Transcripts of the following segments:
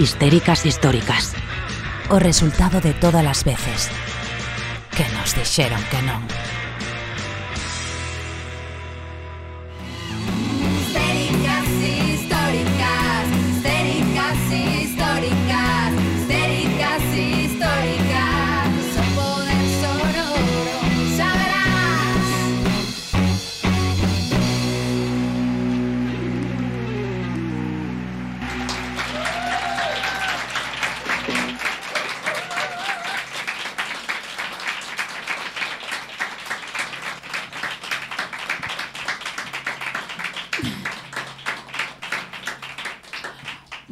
histéricas históricas. O resultado de todas as veces que nos dixeron que non.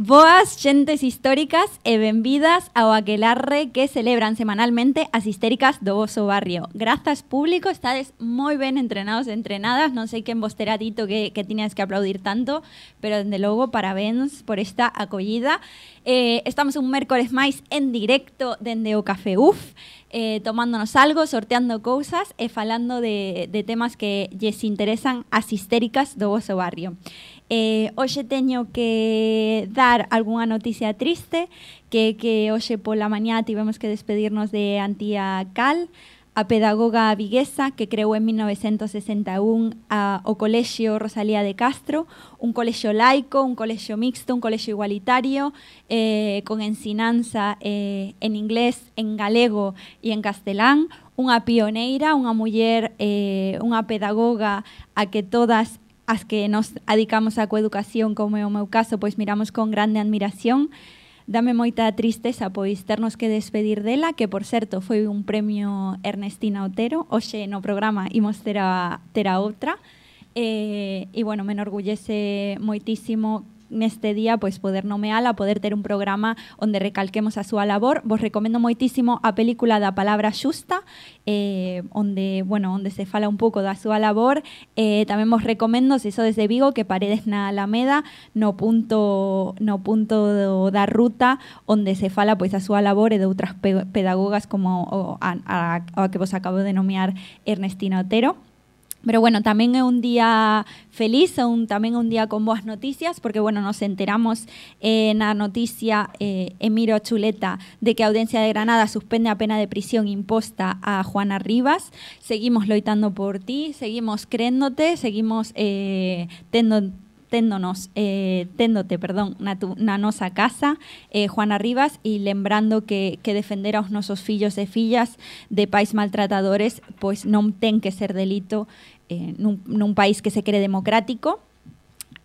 Boas xentes históricas e benvidas ao aquelarre que celebran semanalmente as histéricas do voso barrio. Grazas público, estades moi ben entrenados e entrenadas, non sei quen vos terá dito que, que tiñas que aplaudir tanto, pero dende logo parabéns por esta acollida. Eh, estamos un mércores máis en directo dende o Café UF, eh, tomándonos algo, sorteando cousas e falando de, de temas que lles interesan as histéricas do voso barrio. Eh, hoxe teño que dar algunha noticia triste, que que hoxe pola mañá tivemos que despedirnos de Antía Cal, a pedagoga viguesa que creou en 1961 a, o Colexio Rosalía de Castro, un colexio laico, un colexio mixto, un colexio igualitario, eh, con ensinanza eh, en inglés, en galego e en castelán, unha pioneira, unha muller, eh, unha pedagoga a que todas as que nos adicamos á coeducación, como é o meu caso, pois miramos con grande admiración. Dame moita tristeza pois ternos que despedir dela, que por certo foi un premio Ernestina Otero, hoxe no programa imos ter a, ter a outra. Eh, e bueno, me enorgullece moitísimo neste día pois poder nomeala, poder ter un programa onde recalquemos a súa labor. Vos recomendo moitísimo a película da palabra xusta, eh, onde, bueno, onde se fala un pouco da súa labor. Eh, tamén vos recomendo, se sodes de Vigo, que paredes na Alameda, no punto, no punto da ruta, onde se fala pois a súa labor e de outras pe pedagogas como a, a, a que vos acabo de nomear Ernestina Otero. Pero bueno, tamén é un día feliz, un, tamén é un día con boas noticias, porque bueno, nos enteramos eh, na noticia eh, Emiro Chuleta de que Audiencia de Granada suspende a pena de prisión imposta a Juana Rivas. Seguimos loitando por ti, seguimos créndote, seguimos eh, téndonos, eh, téndote, perdón, na, tu, na nosa casa, eh, Juana Rivas, e lembrando que, que defender aos nosos fillos e fillas de pais maltratadores pois non ten que ser delito eh, nun, nun país que se quere democrático,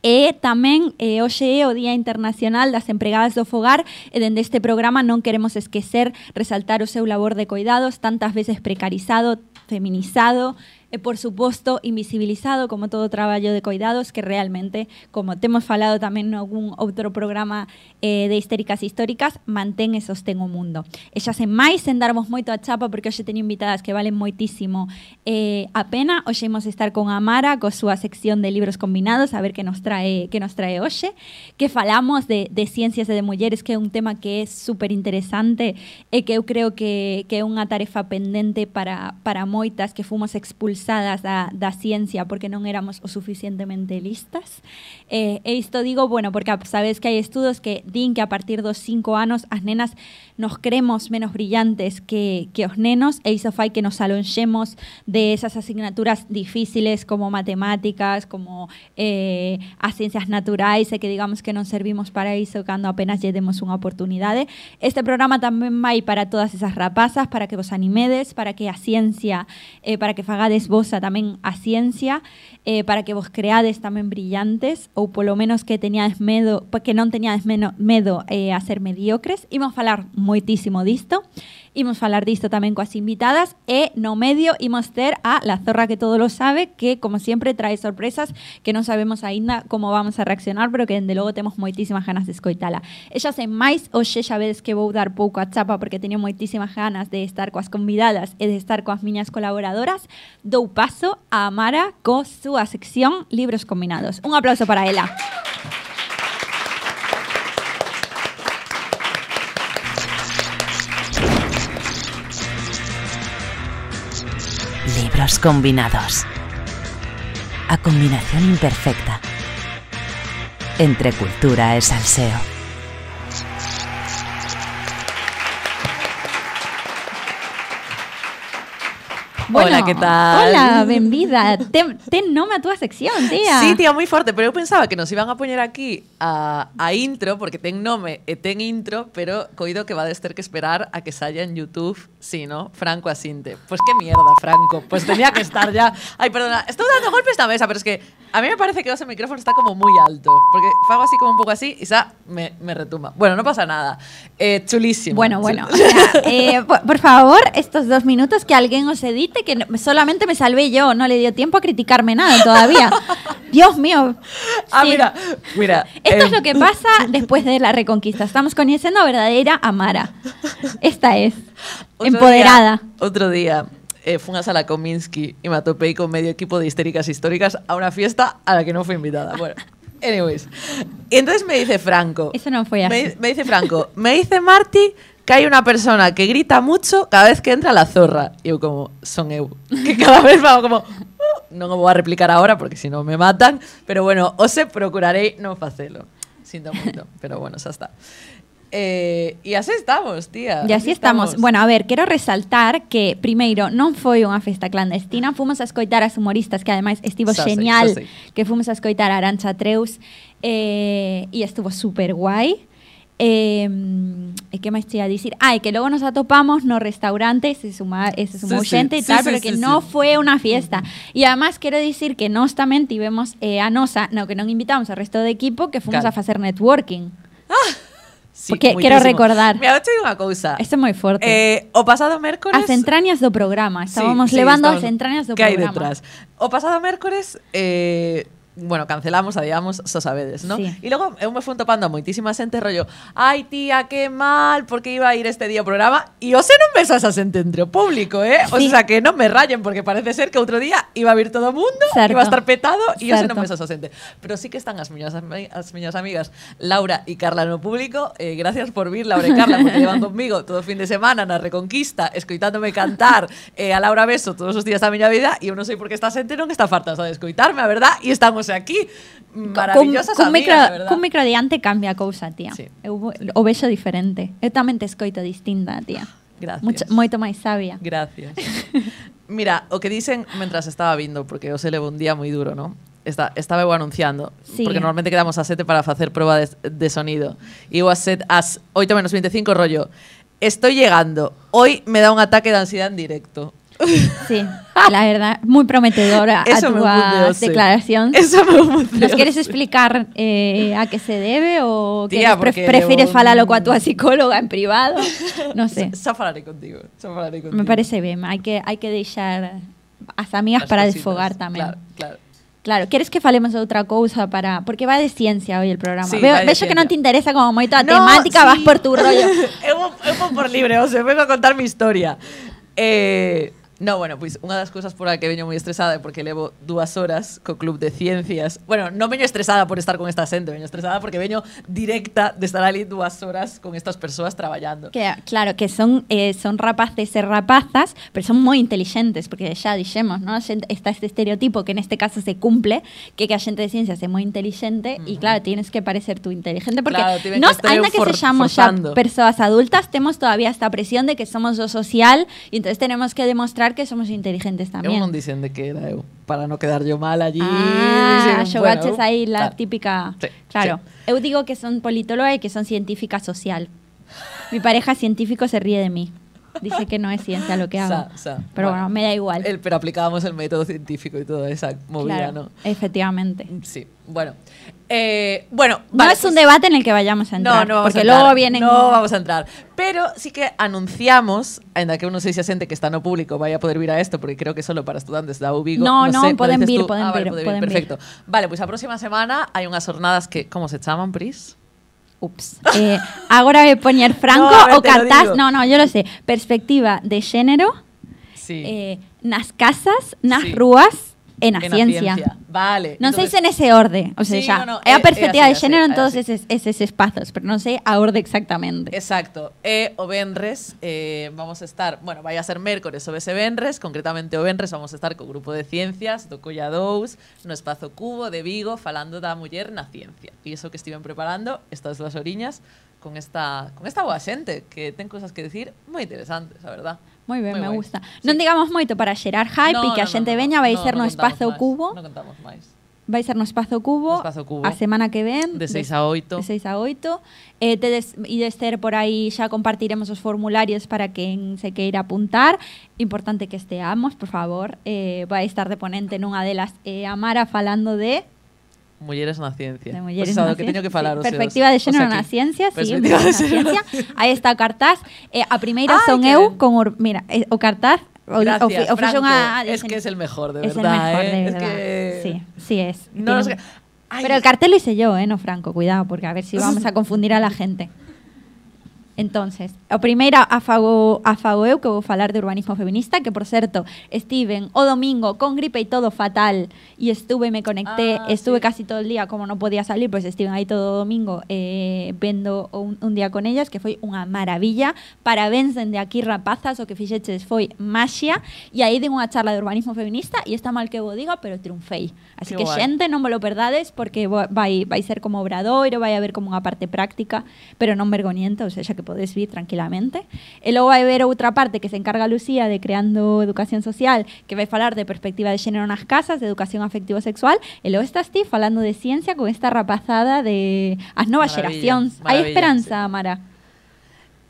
E tamén eh, hoxe é o Día Internacional das Empregadas do Fogar e dende este programa non queremos esquecer resaltar o seu labor de cuidados tantas veces precarizado, feminizado por suposto, invisibilizado como todo traballo de cuidados que realmente, como temos falado tamén algún outro programa eh, de histéricas históricas, mantén e sostén o mundo. E xa sen máis, sen darmos moito a chapa, porque hoxe teño invitadas que valen moitísimo eh, a pena. Hoxe imos estar con Amara, co súa sección de libros combinados, a ver que nos trae, que nos trae hoxe, que falamos de, de ciencias e de mulleres, que é un tema que é super interesante e que eu creo que, que é unha tarefa pendente para, para moitas que fomos expulsadas da, da ciencia porque non éramos o suficientemente listas. Eh, e isto digo, bueno, porque sabes que hai estudos que din que a partir dos cinco anos as nenas nos cremos menos brillantes que, que os nenos e iso fai que nos alonxemos de esas asignaturas difíciles como matemáticas, como eh, as ciencias naturais e que digamos que non servimos para iso cando apenas lle demos unha oportunidade. Este programa tamén vai para todas esas rapazas, para que vos animedes, para que a ciencia, eh, para que fagades vosa tamén a ciencia, eh, para que vos creades tamén brillantes ou polo menos que teñades medo, que non teñades meno, medo eh, a ser mediocres. Imos falar moitísimo disto. Imos falar disto tamén coas invitadas e no medio imos ter a La Zorra que todo lo sabe, que como sempre trae sorpresas que non sabemos aínda como vamos a reaccionar, pero que dende logo temos moitísimas ganas de escoitala. Ella sen máis, hoxe xa vedes que vou dar pouco a chapa porque teño moitísimas ganas de estar coas convidadas e de estar coas miñas colaboradoras. Dou paso a Amara co súa sección Libros Combinados. Un aplauso para ela. Aplausos. Libros combinados. A combinación imperfecta entre cultura e salseo. Hola, ¿qué tal? Hola, benvida. Ten, ten nome a túa sección, tía. Sí, tía, moi forte, pero eu pensaba que nos iban a poñer aquí a, a intro, porque ten nome e ten intro, pero coido que vades ter que esperar a que saia en YouTube, sí, ¿no? Franco Asinte. Pues qué mierda, Franco. Pues tenía que estar ya. Ay, perdona, estou dando golpes na mesa, pero es que a mí me parece que ese micrófono está como muy alto, porque fago así como un pouco así y xa me, me retumba. Bueno, no pasa nada. Eh, chulísimo. Bueno, bueno. o sea, eh, por, por favor, estos dos minutos que alguien os edite, que no- solamente me salvé yo, no le dio tiempo a criticarme nada todavía. Dios mío. Ah, Sí. mira, mira. Esto es eh, lo que pasa después de la reconquista. Estamos conociendo a verdadera Amara. Esta es. Otro empoderada. día- otro día eh, fui a sala Kominsky y me atopé con medio equipo de histéricas históricas a una fiesta a la que no fui invitada. Bueno, anyways. Y entonces me dice Franco. Eso no fue así. Me, me dice Franco, me dice Marty que hay una persona que grita mucho cada vez que entra la zorra. Y yo como, son eu. Que cada vez vamos como, "Uh", no lo voy a replicar ahora porque si no me matan. Pero bueno, os procuraré no facelo. Sinto moito, pero bueno, xa está. Eh, e así estamos, tía. Y así estamos. Bueno, a ver, quero resaltar que primeiro non foi unha festa clandestina, fomos a escoitar as humoristas que ademais estivo Xa genial, sei. que fomos a escoitar a Arancha Treus eh, e estuvo super guai. Eh, e que máis te ia a dicir? Ah, e que logo nos atopamos no restaurante, se suma, e se sumou Sí, sí, e sí, tal, sí, pero sí, que sí. non foi unha fiesta. E además quero dicir que nós tamén tivemos eh, a nosa, no, que non invitamos ao resto do equipo, que fomos Claro. a facer networking. Sí, Porque quero moitísimo. recordar. Mira, vou te digo unha cousa. Isto é moi forte. Eh, o pasado mércores... As entrañas do programa. Estábamos Sí, sí, levando estamos- as entrañas do hai programa. detrás. O pasado mércores eh, bueno, cancelamos, adiamos, so sabedes, ¿no? Sí. E logo eu me fui topando a moitísima xente rollo, ai tía, que mal, porque iba a ir este día ao programa e ose non ves a esa xente entre o público, eh? O Sí. sea, que non me rayen porque parece ser que outro día iba a vir todo o mundo, Certo. iba a estar petado e ose non Certo. ves a esa xente. Pero sí que están as miñas, ami- as miñas amigas Laura e Carla no público. Eh, gracias por vir, Laura e Carla, porque llevan conmigo todo o fin de semana na Reconquista, escoitándome cantar eh, a Laura Beso todos os días da miña vida e eu non sei por que esta xente non está farta de escoitarme, a verdad, e estamos aquí maravillosas con, con amigas, micro, Con micro diante cambia a cousa, tía. Sí. Eu o vexo diferente. Eu tamén te escoito distinta, tía. Gracias. Mucho, moito máis sabia. Gracias. Mira, o que dicen mentras estaba vindo, porque eu se levo un día moi duro, no Está, estaba eu anunciando, sí. porque normalmente quedamos a 7 para facer proba de, de sonido. E eu a set, as 8 menos 25 rollo, estoy llegando, hoy me da un ataque de ansiedad en directo. Sí, la verdad, moi prometedora Eso a me túa hundeose. declaración. Eso me. Nos queres explicar eh, a que se debe o Tía, queres pre levo un- coa túa psicóloga en privado? Non sei. Xa falaré contigo, contigo. Me parece ben, hai que hai que deixar as amigas As para cositas, desfogar tamén. Claro, claro. Claro, queres que falemos de outra cousa para porque va de ciencia hoy el programa. Sí, Veo, vexo que non te interesa como moito a No, temática, sí. vas por tu rollo. eu, vou- eu vou por libre, o sea, vengo a contar mi historia. Eh, no, bueno, pois unha das cousas por a que veño moi estresada é porque levo dúas horas co Club de Ciencias. Bueno, non veño estresada por estar con esta xente, veño estresada porque veño directa de estar ali dúas horas con estas persoas traballando. Que, claro, que son eh, son rapaces e rapazas, pero son moi inteligentes, porque xa dixemos, ¿no? Xente- está este estereotipo que neste caso se cumple, que que a xente de ciencias é moi inteligente e claro, tienes que parecer tú inteligente porque Claro, que nos, estar ainda que for- sexamos xa persoas adultas, temos todavía esta presión de que somos do social e entonces tenemos que demostrar que somos inteligentes Eu tamén. non dicen de que era eu, para non quedar yo mal allí. Ah, dicen, bueno, aí la claro. típica. Sí, claro. sí. Eu digo que son politóloga y que son científica social. Mi pareja científico se ríe de mí. Dice que no es ciencia lo que hago. Sa, sa. Pero bueno, me da igual. El, pero aplicábamos el método científico y toda esa movida, claro, ¿no? efectivamente. Sí, bueno. Eh, bueno, no vale, es un debate en el que vayamos a entrar. No, no vamos porque a entrar. luego vienen. No vamos a entrar. Pero sí que anunciamos, ainda que eu non sei se a xente que está no público vai a poder vir a esto, porque creo que solo para estudantes da UBIGO. No, no, sé, poden dices vir, poden ah, vale, vir, vir. Perfecto. Vale, pues a próxima semana hai unhas jornadas que, como se chaman, Pris? Ups. Eh, ahora voy a poner Franco No, o cartaz. No, no, yo lo sé. Perspectiva de género, Sí. eh, nas casas, nas Sí. rúas, en la En ciencia. Vale. Sei entonces- se nese orde, o sea, Sí, xa, no, no, é a é- perspectiva é de é en todos eses espazos, pero non sei a orde exactamente. Exacto. E o Benres eh, vamos a estar, bueno, vai a ser mércores o ese Benres, concretamente o Benres vamos a estar co grupo de ciencias do Colla 2 no Espazo Cubo de Vigo falando da muller na ciencia. E iso que estiven preparando estas dúas oriñas con esta con esta boa xente que ten cosas que decir moi interesantes, a verdad. Moi ben, moi me gusta. Sí. Non digamos moito para xerar hype no, e que a xente no, no, veña vai no, ser no, no Espazo máis, Cubo. Non contamos máis. Vai ser no Espazo Cubo, no Espazo Cubo a semana que ven. De 6 a 8. De 6 a 8. Eh, tedes, ides ter por aí xa compartiremos os formularios para quen se queira apuntar. Importante que esteamos, por favor. Eh, vai estar de ponente nunha delas eh, a Mara falando de Mulleres na ciencia. de mulleres Pois, na o que teño que falar, Sí, Perspectiva de o sea, na ciencia, sí, na ciencia. Aí está o cartaz. Eh, a primeira Ay, son eu ben. con or, mira, eh, o cartaz o, Gracias, o, o Franco. unha Es que es el mejor, de es verdad, el mejor, ¿eh? de Es verdad. que- Sí, sí es. No, Tiene no un- sé- Ay, Pero el cartel lo hice yo, eh, no Franco, cuidado, porque a ver si vamos a confundir a la gente. Entonces, a primeira afago, afago eu que vou falar de urbanismo feminista, que por certo, estiven o domingo con gripe e todo fatal e estuve me conecté, ah, estuve sí. casi todo o día como non podía salir, pois pues, estiven aí todo o domingo eh, vendo un, un día con ellas que foi unha maravilla. Parabéns dende aquí rapazas, o que fixeches foi maxia e aí din unha charla de urbanismo feminista e está mal que vos diga, pero triunfei. Así Qué que guay. xente, non me lo perdades porque vai vai ser como obradoiro, vai haber como unha parte práctica, pero non vergonienta, ou seja, que podes vir tranquilamente. E logo vai haber outra parte que se encarga Lucía de creando educación social, que vai falar de perspectiva de xénero nas casas, de educación afectivo-sexual, e logo estás ti falando de ciencia con esta rapazada de as novas Maravilla, xeracións. Hai esperanza, Mara?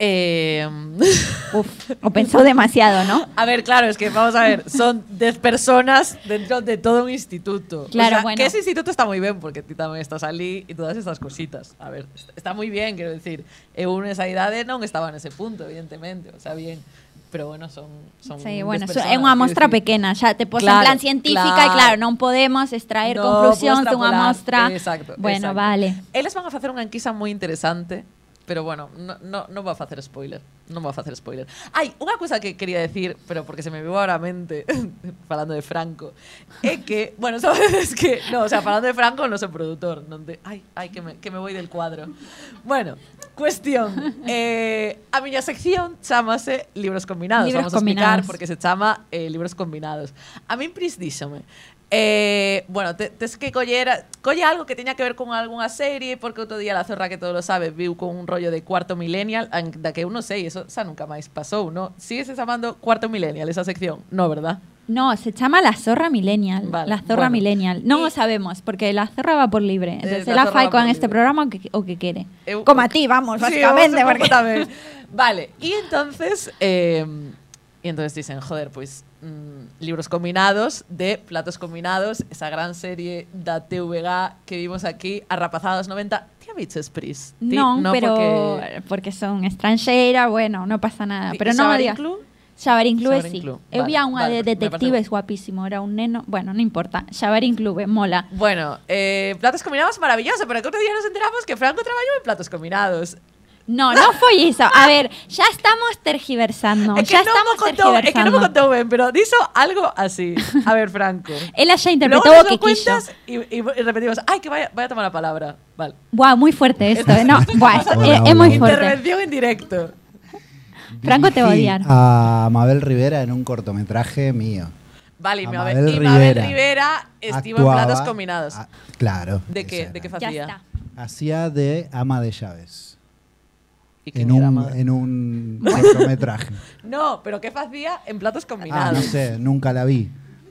Eh, Uf, o pensou demasiado, ¿no? a ver, claro, es que vamos a ver, son 10 personas dentro de todo un instituto. Claro, o sea, bueno. Que ese instituto está muy bien porque ti tamén estás ali y todas estas cositas. A ver, est- está muy bien, quiero decir. Eu nesa idade non estaba nese punto, evidentemente, o sea, bien. Pero bueno, son, son Sí, 10 bueno, personas, é unha mostra decir. pequena, xa te pos en Claro, plan científica e claro, non podemos extraer No, conclusións dunha mostra. Exacto, bueno, exacto. vale. Eles van a facer unha enquisa moi interesante, pero bueno, no, no, non vou a facer spoiler. Non vou a facer spoiler. Hai unha cousa que quería decir, pero porque se me viu ahora a mente falando de Franco, é que, bueno, sabes que, no, o sea, falando de Franco, non sou produtor, non de, ai, ai que me que me voy del cuadro. Bueno, cuestión, eh, a miña sección chamase Libros combinados. Libros Vamos a explicar combinados. porque se chama eh, Libros combinados. A min Pris díxome, Eh, bueno, te, tes que coller colle algo que teña que ver con algunha serie porque outro día la zorra que todo lo sabe viu con un rollo de cuarto millennial da que eu non sei, eso xa nunca máis pasou, ¿no? Sigue se chamando cuarto millennial esa sección? No, verdad? No, se chama La Zorra Millennial. Vale, la Zorra bueno. Millennial. Non o Y- sabemos, porque La Zorra va por libre. Entonces, Eh, ela La Zorra fai va con por este programa o que, o que quere. Eu- Como a ti, vamos, Sí, básicamente. vamos un porque... Vale, y entonces eh, y entonces dicen, joder, pues mm, libros combinados de platos combinados, esa gran serie da TVG que vimos aquí, Arrapazados 90. Ti a biches, Pris? Ti Non, pero porque- porque... son estranxeira, bueno, non pasa nada. Pero e non me Xabarín digas. Club? Xabarín Club, Xabarín sí. Club. Eu vi a Vale, de detectives guapísimo, era un neno, bueno, non importa. Xabarín Club, eh, mola. Bueno, eh, platos combinados maravilloso, pero que otro día nos enteramos que Franco trabajó en platos combinados. No, foi iso. A ver, xa estamos tergiversando. es que xa no estamos me contó, es que no me tergiversando. contó bien, pero dijo algo así. A ver, Franco. Ela xa Luego interpretou nos cuentas y, y- y repetimos, ay, que vaya, vaya a tomar la palabra. Vale. Buah, moi fuerte esto, eh. No, buah, esto Hola, hola, moi hola. fuerte. Intervención en directo. Franco te va a odiar. A Mabel Rivera en un cortometraje mío. Vale, y Mabel, Mabel Rivera. Rivera estuvo en platos combinados. Ah, claro. ¿De qué? esa ¿De qué era. Ya hacía? está. Hacía de ama de llaves. ¿Y En un, en un cortometraje. No, pero ¿qué hacía en platos Ah, combinados? no sé, nunca la vi.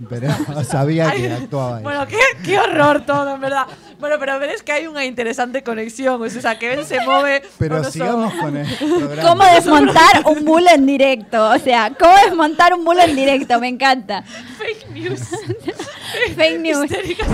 Pero sabía que actuaba ella. Bueno, qué, qué horror todo, en verdad. Bueno, pero ves que hay una interesante conexión. O sea, que Ben se mueve. Pero con sigamos con el programa. ¿Cómo desmontar un bulo en directo? O sea, ¿cómo desmontar un bulo en directo? Me encanta. Fake news. Fake news. Histéricas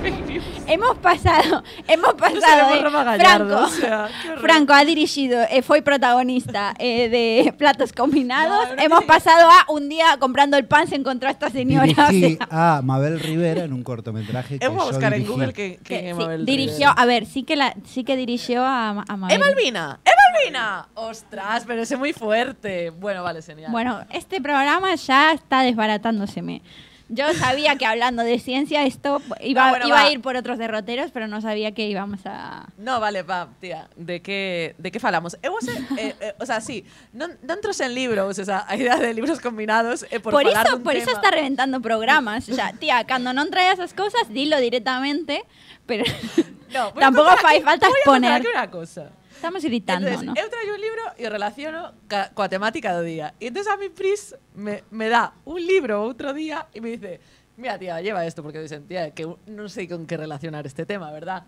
fake news. Hemos pasado, hemos pasado de Gallardo, Franco, o sea. Franco ha dirigido, eh, fue protagonista eh, de Platos Combinados. No, hemos pasado a un día comprando el pan se encontró a esta señora. o Dirigí sea, a Mabel Rivera en un cortometraje que Vamos a buscar en. Google que, que es sí, dirigió, Rivera. a ver, sí que la, sí que dirigió a, a Mabel. ¡Eh, Malvina! ¡Eh, Malvina! ¡Ostras! Pero ese es muy fuerte. Bueno, vale, señal. Bueno, este programa ya está desbaratándoseme. Yo sabía que hablando de ciencia esto iba, No, bueno, iba a ir por otros derroteros, pero no sabía que íbamos a... No, vale, va, tía, de que de que falamos? Eu sei, eh, eh, o sea, sí, non, non entros en libros, o sea, a idea de libros combinados eh, por, Por, falar eso, dun por eso tema. está reventando programas. O sea, tía, cuando no traes esas cosas, dilo directamente, pero No, tampoco fai aquí- falta voy a exponer. una cosa. Estamos gritando, Entonces, ¿no? eu traio un libro e o relaciono ca, coa temática do día. E entón a mi Pris me, me dá un libro outro día e me dice mira tía, lleva esto porque dicen, tía, que non sei con que relacionar este tema, verdad?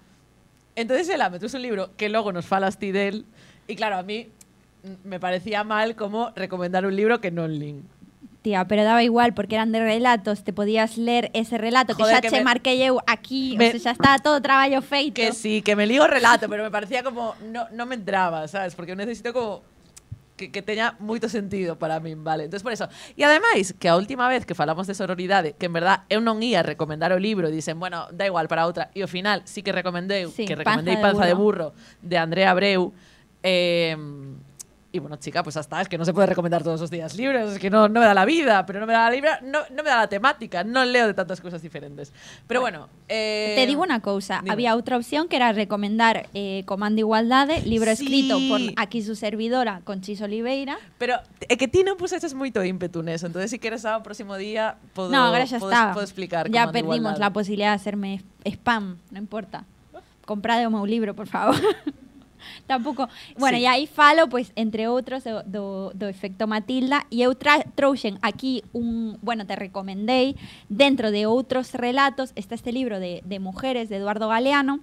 Entonces ela me trouxe un libro que logo nos falas ti del e claro, a mí me parecía mal como recomendar un libro que non lin. tía, pero daba igual porque eran de relatos, te podías leer ese relato Joder, que xa que che me... marquei eu aquí, me... o sea, xa estaba todo traballo feito. Que sí, que me ligo relato, pero me parecía como no, no me entraba, sabes? Porque eu necesito como que, que teña moito sentido para min, vale? Entonces por eso. E ademais, que a última vez que falamos de sororidade, que en verdad eu non ia recomendar o libro, dicen, bueno, da igual para outra, e ao final sí que recomendei, sí, que recomendei Panza, Panza de, burro. de Burro de Andrea Abreu, eh, y bueno, chica, pues hasta es que no se puede recomendar todos los días libros, es que no, no me da la vida, pero no me da la libra, no, no me da la temática, no leo de tantas cosas diferentes. Pero bueno, eh, Te digo una cousa, dime. había outra opción que era recomendar eh, Comando Igualdade, libro Sí. escrito por aquí su servidora, Conchis Oliveira. Pero é que ti non puseches moito ímpetu neso, entonces si queres ao próximo día podo, no, ahora ya podo, está. podo explicar ya Comando perdimos la Igualdade. posibilidad de hacerme spam, no importa. Comprade o meu libro, por favor. Tampouco. Bueno, Sí. e aí falo, pois, entre outros, do, do, efecto Matilda, e eu tra trouxen aquí un, bueno, te recomendei, dentro de outros relatos, está este libro de, de mujeres de Eduardo Galeano,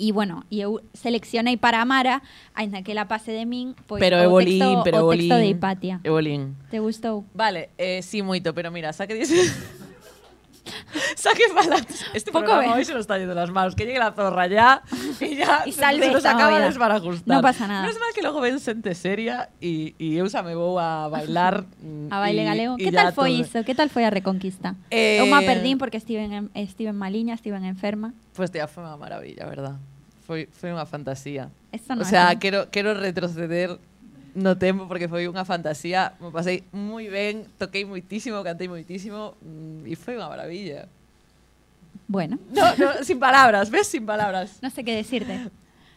e bueno, e eu seleccionei para Amara, aínda que la pase de min, pois pero o texto, pero o texto bolín. de Hipatia. Eu bolín. Te gustou? Vale, eh, sí, moito, pero mira, saque dice... Saque falas. Este Poco programa hoy se nos está yendo las manos. Que llegue la zorra ya y ya Y salve se nos acaba de desbarajustar. No pasa nada. No es mal que luego ven xente seria y, y eu me vou a bailar. A baile galego. ya tal foi todo. iso? Que tal foi a reconquista? Eh, Eu me perdín porque estive en, estive en maliña, estive en enferma. Pues tía, foi unha maravilla, verdad? Foi, foi unha fantasía. Eso no o sea, quero, quero retroceder no tempo porque foi unha fantasía. Me pasei moi ben, toquei moitísimo, cantei moitísimo mm, e foi unha maravilla. Bueno, No, no, sin palabras, ves? Sin palabras. no sé qué decirte.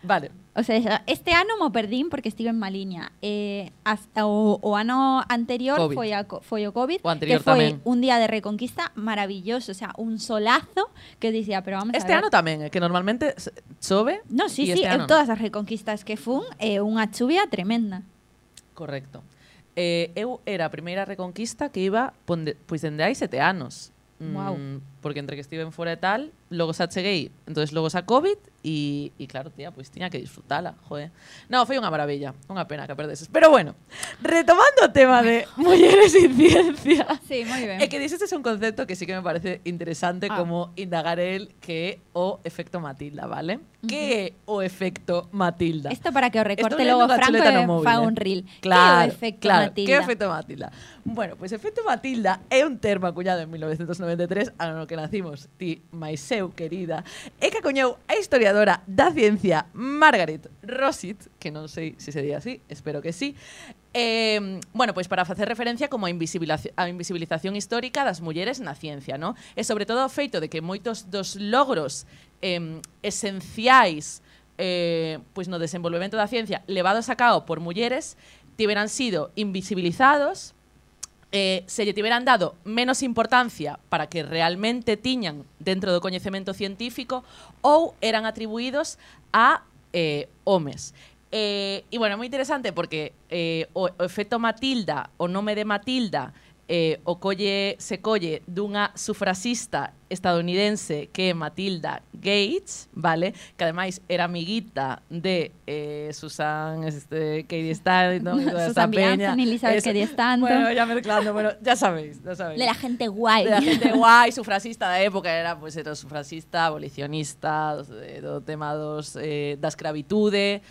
Vale. O sea, este ano mo perdín porque estive en maliña. Eh, as, o, o ano anterior Covid. foi, a, co- foi o COVID, O anterior que foi tamén. un día de reconquista maravilloso, o sea, un solazo que dicía, pero vamos Este a ver. ano tamén, eh, que normalmente chove. No, sí, sí, este ano todas as reconquistas que fun, eh, unha chuvia tremenda. Correcto. Eh, eu era a primeira reconquista que iba pois dende hai sete anos. Wow. Mm, porque entre que estive en fora e tal, logo xa cheguei, entonces logo xa COVID e, e claro, tía, pois tiña que disfrutala, joder. No, foi unha maravilla, unha pena que a perdeses. Pero bueno, retomando o tema de mulleres en ciencia. Sí, moi ben. É que dices un concepto que sí que me parece interesante Ah. como indagar el que o efecto Matilda, vale? Que é o efecto Matilda? Isto para que o recorte unha Franco no fa eh. un reel. Claro, que é o efecto claro, Matilda? Que é o efecto Matilda? Bueno, pues, efecto Matilda é un termo acuñado en 1993, ano no que que nacimos ti, máis eu, querida, é que acoñeu a historiadora da ciencia Margaret Rosit, que non sei se se di así, espero que sí, Eh, bueno, pois para facer referencia como a, invisibilización, a invisibilización histórica das mulleres na ciencia, no? E sobre todo o feito de que moitos dos logros eh, esenciais eh, pois no desenvolvemento da ciencia levados a cabo por mulleres tiveran sido invisibilizados eh, se lle tiveran dado menos importancia para que realmente tiñan dentro do coñecemento científico ou eran atribuídos a eh, homes. Eh, e, bueno, é moi interesante porque eh, o, o efecto Matilda, o nome de Matilda, eh, o colle, se colle dunha sufrasista estadounidense que é Matilda Gates, vale? Que ademais era amiguita de eh, Susan este, Katie Stanton, no, Susan Peña. Elizabeth Katie Stanton. Bueno, ya mezclando, bueno, ya sabéis, ya sabéis. De la gente guai. De la gente guai, sufrasista da época, era, pues, era sufrasista, abolicionista, do, eh, do tema dos, eh, da escravitude,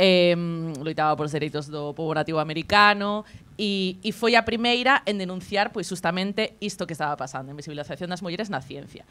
eh, loitaba polos dereitos do povo nativo americano e, e foi a primeira en denunciar pois justamente isto que estaba pasando, a invisibilización das mulleres na ciencia.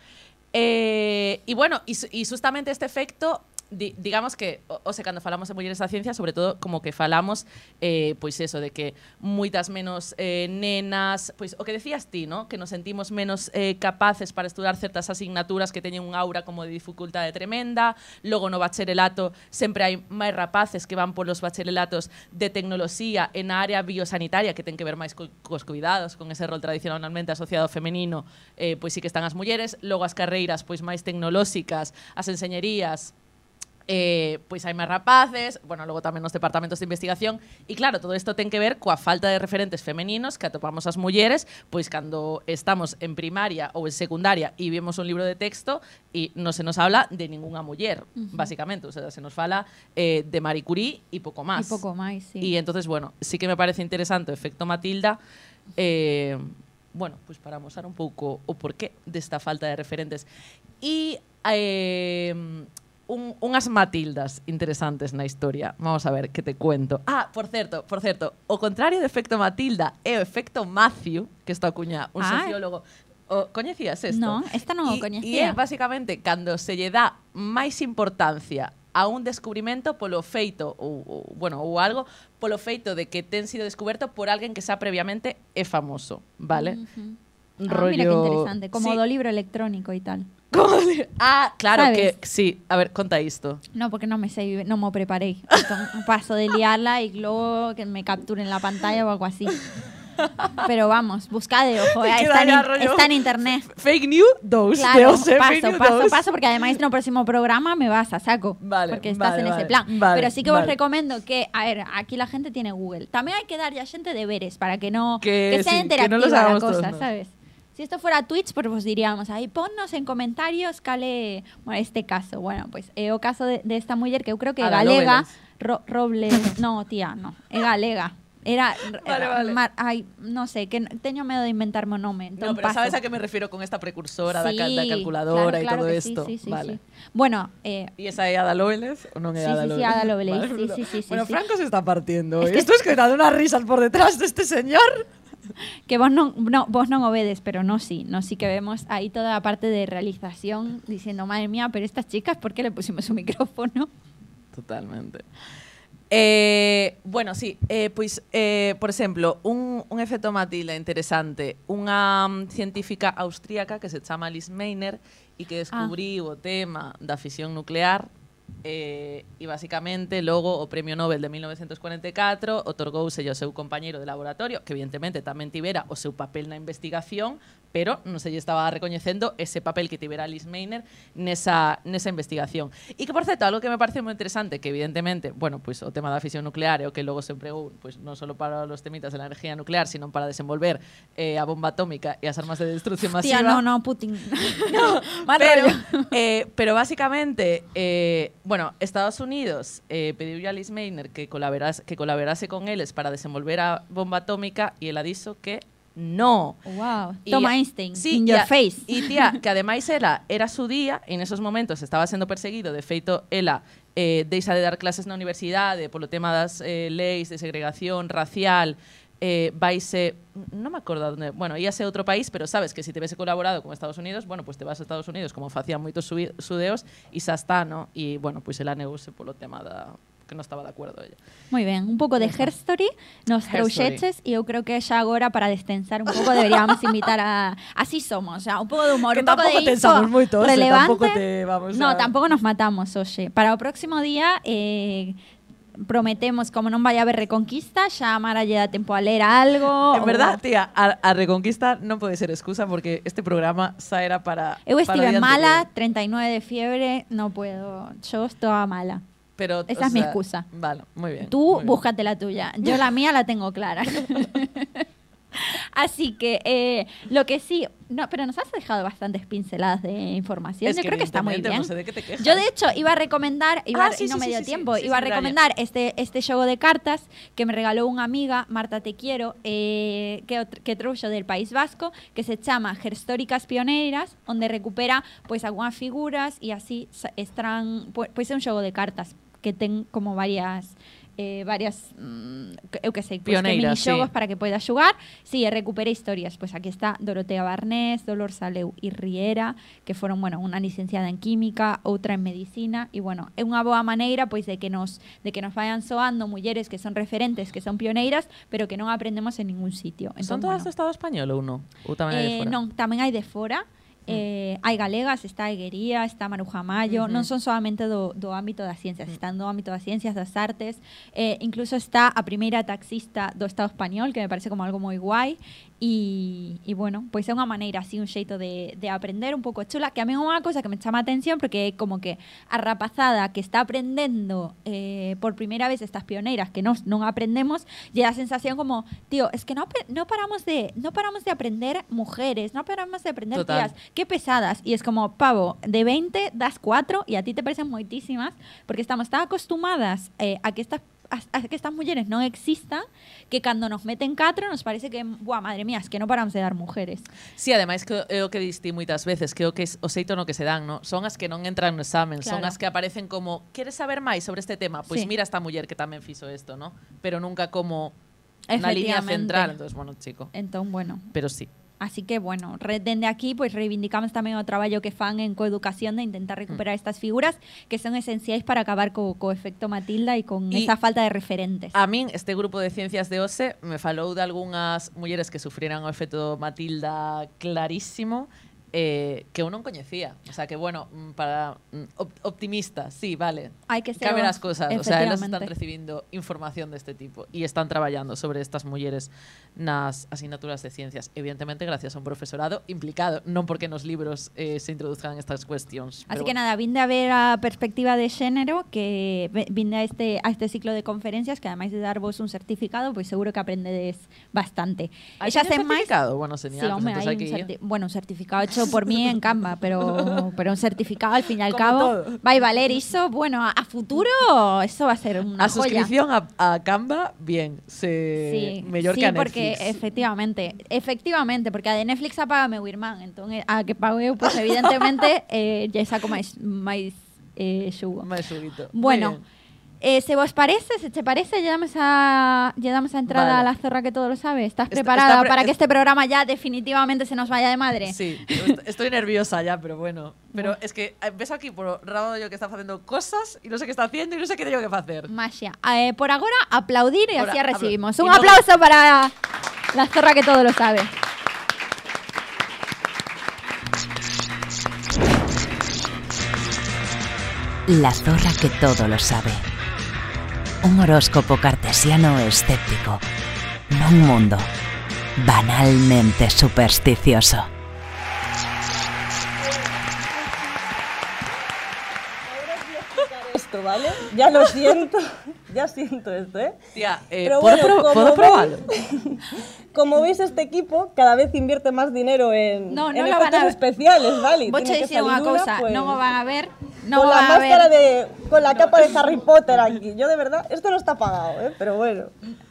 Eh, e bueno, e, e justamente este efecto di, digamos que, o, o sea, cando falamos de mulleres da ciencia, sobre todo como que falamos eh, pois eso, de que moitas menos eh, nenas, pois o que decías ti, ¿no? que nos sentimos menos eh, capaces para estudar certas asignaturas que teñen un aura como de dificultade tremenda, logo no bacharelato sempre hai máis rapaces que van polos bacharelatos de tecnoloxía en área biosanitaria que ten que ver máis co, cos cuidados, con ese rol tradicionalmente asociado femenino, eh, sí que están as mulleres, logo as carreiras pois máis tecnolóxicas, as enseñerías, eh, pois hai máis rapaces, bueno, logo tamén nos departamentos de investigación, e claro, todo isto ten que ver coa falta de referentes femeninos que atopamos as mulleres, pois cando estamos en primaria ou en secundaria e vemos un libro de texto e non se nos habla de ningunha muller, basicamente, o sea, se nos fala eh, de Marie Curie e pouco Y máis. poco más, sí. Y entonces, bueno, sí que me parece interesante o efecto Matilda, eh, bueno, pues para mostrar un pouco o porqué desta falta de referentes. E eh, un, unhas Matildas interesantes na historia. Vamos a ver que te cuento. Ah, por certo, por certo, o contrario do efecto Matilda é o efecto Matthew, que está cuña un ah, sociólogo. O, coñecías esto? Non, esta non o coñecía. E é basicamente cando se lle dá máis importancia a un descubrimento polo feito ou, ou bueno, ou algo polo feito de que ten sido descoberto por alguén que xa previamente é famoso, vale? Uh -huh. Rollo... Ah, mira que interesante, como sí. do libro electrónico e tal. Como de- Ah, claro ¿Sabes? que sí. A ver, conta isto. No, porque no me sé, no me preparé. Entonces, paso de liarla y luego que me capturen la pantalla o algo así. Pero vamos, busca de ojo, eh, Que está, en, está internet. Fake news 2. Claro, paso, paso, 2. paso, porque además en el próximo programa me vas a saco. Vale, porque estás vale, en vale, ese plan. vale, Pero sí que os recomiendo que, a ver, aquí la gente tiene Google. También hay que dar ya gente deberes para que no Que que, sea sí, que no interactiva la cosa, todos, ¿no? Si esto fuera Twitch, pues vos diríamos ahí, ponnos en comentarios cale, bueno, este caso. Bueno, pues é o caso de, de esta muller que eu creo que é galega, Lovelace. Ro, Robles, no, tía, no, é galega. Era, Vale, era vale. mar- ay, no sé, que teño medo de inventarme o nome. No, pero paso. sabes a que me refiero con esta precursora da, cal- da Sí, calculadora claro, claro todo que isto. Sí, sí, sí, vale. sí. Bueno, eh, ¿Y esa é Ada Lovelace o non é Sí, Ada sí, sí, Lovelace? Ada Lovelace, sí, bueno. sí, sí, sí, Bueno, sí. Franco se está partiendo. Es hoy. que- Esto es que dando unas risas por detrás de este señor. que vos non, no, vos non obedes, pero no sí, no sí que vemos ahí toda la parte de realización diciendo, madre mía, pero estas chicas, ¿por qué le pusimos un micrófono? Totalmente. Eh, bueno, sí, eh, pois, eh, por exemplo, un, un efecto Matilda interesante, unha mm, científica austríaca que se chama Alice Meiner e que descubriu o tema da fisión nuclear eh, e basicamente logo o Premio Nobel de 1944 otorgouse ao seu compañeiro de laboratorio, que evidentemente tamén tivera o seu papel na investigación, pero non se lle estaba recoñecendo ese papel que tivera Alice Meiner nesa, nesa investigación. E que, por certo, algo que me parece moi interesante, que evidentemente, bueno, pues, o tema da fisión nuclear é o que logo se empregou pues, non só para os temitas de la energía nuclear, sino para desenvolver eh, a bomba atómica e as armas de destrucción masiva. Tía, no, no, Putin. Mal pero, eh, pero básicamente, eh, bueno, Estados Unidos eh, pediu a Alice Meiner que colaborase, que colaborase con eles para desenvolver a bomba atómica e ela dixo que no. Wow. Y Toma Einstein, sí, in your a- face. Y tía, que ademais era, era su día e nesos momentos estaba sendo perseguido, de feito, ela eh, deixa de dar clases na universidade polo tema das eh, leis de segregación racial, eh, vaise, non me acordo onde, bueno, íase a outro país, pero sabes que se si te vese colaborado con Estados Unidos, bueno, pues te vas a Estados Unidos como facían moitos sudeos e xa está, no? E, bueno, pues ela negouse polo tema da que non estaba de acordo ella. Muy bien, un pouco de Herstory nos Herstory. trouxeches e eu creo que xa agora para destensar un pouco deberíamos invitar a así somos, o sea, un pouco de humor, Que un pouco de tensamos moito, relevante. tampouco te vamos No, a- tampouco nos matamos, oxe. Para o próximo día eh, prometemos, como non vai haber reconquista, xa a Mara lle dá tempo a ler algo. En verdad, tía, a, a Reconquista non pode ser excusa porque este programa xa era para Eu estive o mala, anterior. 39 de fiebre, no puedo. Yo estaba mala. Pero, Esa es mi excusa. Vale, muy bien. Tú muy bien. búscate la tuya. Yo la mía la tengo clara. Así que eh, lo que sí, no, pero nos has dejado bastantes pinceladas de información. Es Yo que creo que está muy bien. no sé de qué te quejas. Yo de hecho iba a recomendar, iba, Ah, sí, y no sí, me dio sí, tiempo, iba a recomendar este este juego de cartas que me regaló unha amiga, Marta Te Quiero, eh, que, que trouxo del País Vasco, que se chama Gerstóricas Pioneiras, onde recupera pois algunhas figuras e así pois, pois é un xogo de cartas que ten como varias eh, varias, mm, eu que sei, pues, Pioneira, que minixogos sí. para que poida xugar. Sí, e recupere historias. Pois pues aquí está Dorotea Barnés, Dolor Saleu e Riera, que foron, bueno, unha licenciada en química, outra en medicina, e bueno, é unha boa maneira pois de que nos de que nos vayan soando mulleres que son referentes, que son pioneiras, pero que non aprendemos en ningún sitio. Entón, son todas bueno, do Estado español ou non? Ou tamén hai de fora? Eh, non, tamén hai de fora Eh, hai galegas, está Eguería, está Maruja Mayo, non son solamente do, do ámbito das ciencias, están do ámbito das ciencias, das artes, eh, incluso está a primeira taxista do Estado español, que me parece como algo moi guai, e, e bueno, pois é unha maneira así, un xeito de, de aprender un pouco chula, que a mí é unha cousa que me chama a atención porque é como que a rapazada que está aprendendo eh, por primeira vez estas pioneiras que nos non aprendemos, dá a sensación como, tío, es que no, apre- no paramos de no paramos de aprender mujeres, no paramos de aprender Total. tías, qué pesadas. Y es como, pavo, de 20 das 4 y a ti te parecen moitísimas porque estamos tan acostumadas eh, a que estas a, a que estas mulleres non existan, que cando nos meten catro nos parece que, buah, madre mía, es que non paramos de dar mujeres. Sí, ademais que é o que distí moitas veces, que o que o xeito no que se dan, no? son as que non entran no examen, claro. son as que aparecen como, queres saber máis sobre este tema? Pois pues sí. mira esta muller que tamén fixo isto, no? Pero nunca como na línea central, entonces, bueno, chico. Entón, bueno. Pero sí. Así que, bueno, dende aquí pues reivindicamos tamén o traballo que fan en coeducación de intentar recuperar estas figuras que son esenciais para acabar co, co efecto Matilda e con Y- esa falta de referentes. A min, este grupo de ciencias de OSE me falou de algunhas mulleres que sufriran o efecto Matilda clarísimo eh, que eu non coñecía. O sea, que bueno, mm, para mm, op optimista, sí, vale. Hai que ser Caben o- as cosas. O sea, elas están efectivamente. recibindo información deste tipo e están traballando sobre estas mulleres nas asignaturas de ciencias. Evidentemente, gracias a un profesorado implicado, non porque nos libros eh, se introduzcan estas cuestións. Así que bueno. nada, vinde a ver a perspectiva de xénero que vinde a este, a este ciclo de conferencias que ademais de darvos un certificado, pois seguro que aprendedes bastante. E teñen sen máis-? Bueno, Sí, señal, home, pues hai un certi- bueno, un certificado hecho por mí en Canva, pero, pero un certificado al fin y al Como cabo todo. va a valer iso, bueno, a, a futuro eso va a ser una a joya. suscripción a, a Canva, bien, se Sí, mellor sí, que a porque Netflix. efectivamente, efectivamente, porque a de Netflix apaga meu irmán, entón eh, a que pago eu, pues evidentemente eh, lle saco máis máis eh, xugo. Máis subito. Bueno. Eh, se vos parece, se te parece, lle damos a, lle damos a entrada Vale. a la zorra que todo lo sabe. ¿Estás Está- preparada está pre- para que es- este programa ya definitivamente se nos vaya de madre? Sí, est- estoy nerviosa ya, pero bueno. Pero es que eh, ves aquí por rabo yo que está haciendo cosas y no sé qué está haciendo y no sé qué tengo que hacer. Magia. Eh, por ahora, aplaudir y Por así a- recibimos. Un aplauso para la zorra que todo lo sabe. La zorra que todo lo sabe. Un horóscopo cartesiano escéptico. No un mundo banalmente supersticioso. esto, ¿vale? Ya lo siento, ya siento esto, ¿eh? Tía, eh, Pero ¿puedo, bueno, como ¿puedo veis- probarlo? Como veis, este equipo cada vez invierte más dinero en, No, no en efectos especiales, ¿vale? Voy a decir una cosa, pues, no lo van a ver, no con la a máscara ver. de... con la capa de Harry Potter aquí. Yo de verdad, esto no está pagado, ¿eh? Pero bueno,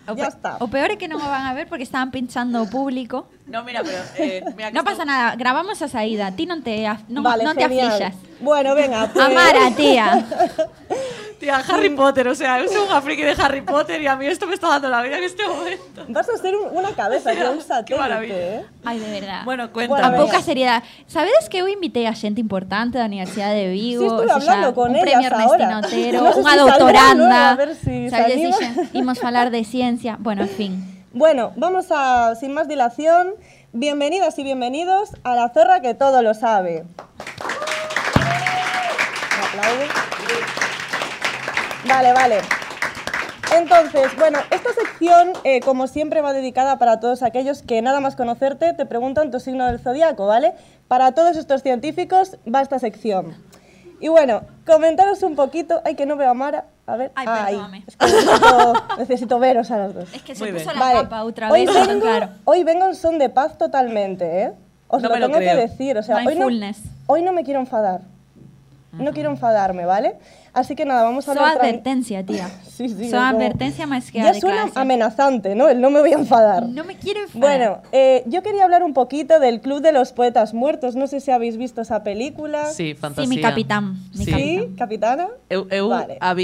O ya está. O peor es que no lo van a ver porque estaban pinchando público. No, mira, pero. Eh, mira No pasa nada, grabamos a saída. Ti non te, vale, non te aflixas. Bueno, venga, pues... Amara, tía. Tía, Harry Potter, o sea, yo soy una friki de Harry Potter y a mí esto me está dando la vida en este momento. Vas a ser un- una cabeza, yo un satélite, maravilla. ¿eh? Ai, de verdad. Bueno, cuéntame. a a ver. pouca seriedade. Sabedes que eu invitei a xente importante da Universidade de Vigo, Sí, estuve o sea, hablando con un ellas premio Ernestino ahora. Otero, No sé unha si saldrán doutoranda. luego, a ver si se Sabes, dixen, imos falar de ciencia. Bueno, en fin. Bueno, vamos a, sin más dilación, bienvenidas y bienvenidos a la zorra que todo lo sabe. ¿Me aplauden? Vale, vale. Entonces, bueno, esta sección, eh, como siempre, va dedicada para todos aquellos que nada más conocerte te preguntan tu signo del zodiaco, ¿vale? Para todos estos científicos va esta sección. Y bueno, comentaros un poquito. Ay, que no veo a Mara. A ver. Ay, perdóname. es que necesito, necesito veros a las dos. Es que Muy se bien. puso la Vale. capa hoy vez, non vengo, claro. hoy vengo en son de paz totalmente, ¿eh? Os No lo me lo tengo que decir, o sea, hoy no, hoy no me quiero enfadar. No quiero enfadarme, ¿vale? Así que nada, vamos a hablar tran- advertencia, tía. Sí, como- advertencia máis que Ya suena clase. amenazante, ¿no? El no me voy a enfadar. No me quiero enfadar. Bueno, eh, yo quería hablar un poquito del Club de los Poetas Muertos. No sé si habéis visto esa película. Sí, fantasía. Sí, mi capitán. Mi Sí. ¿Sí, capitán. capitana? Eu, eu Vale. a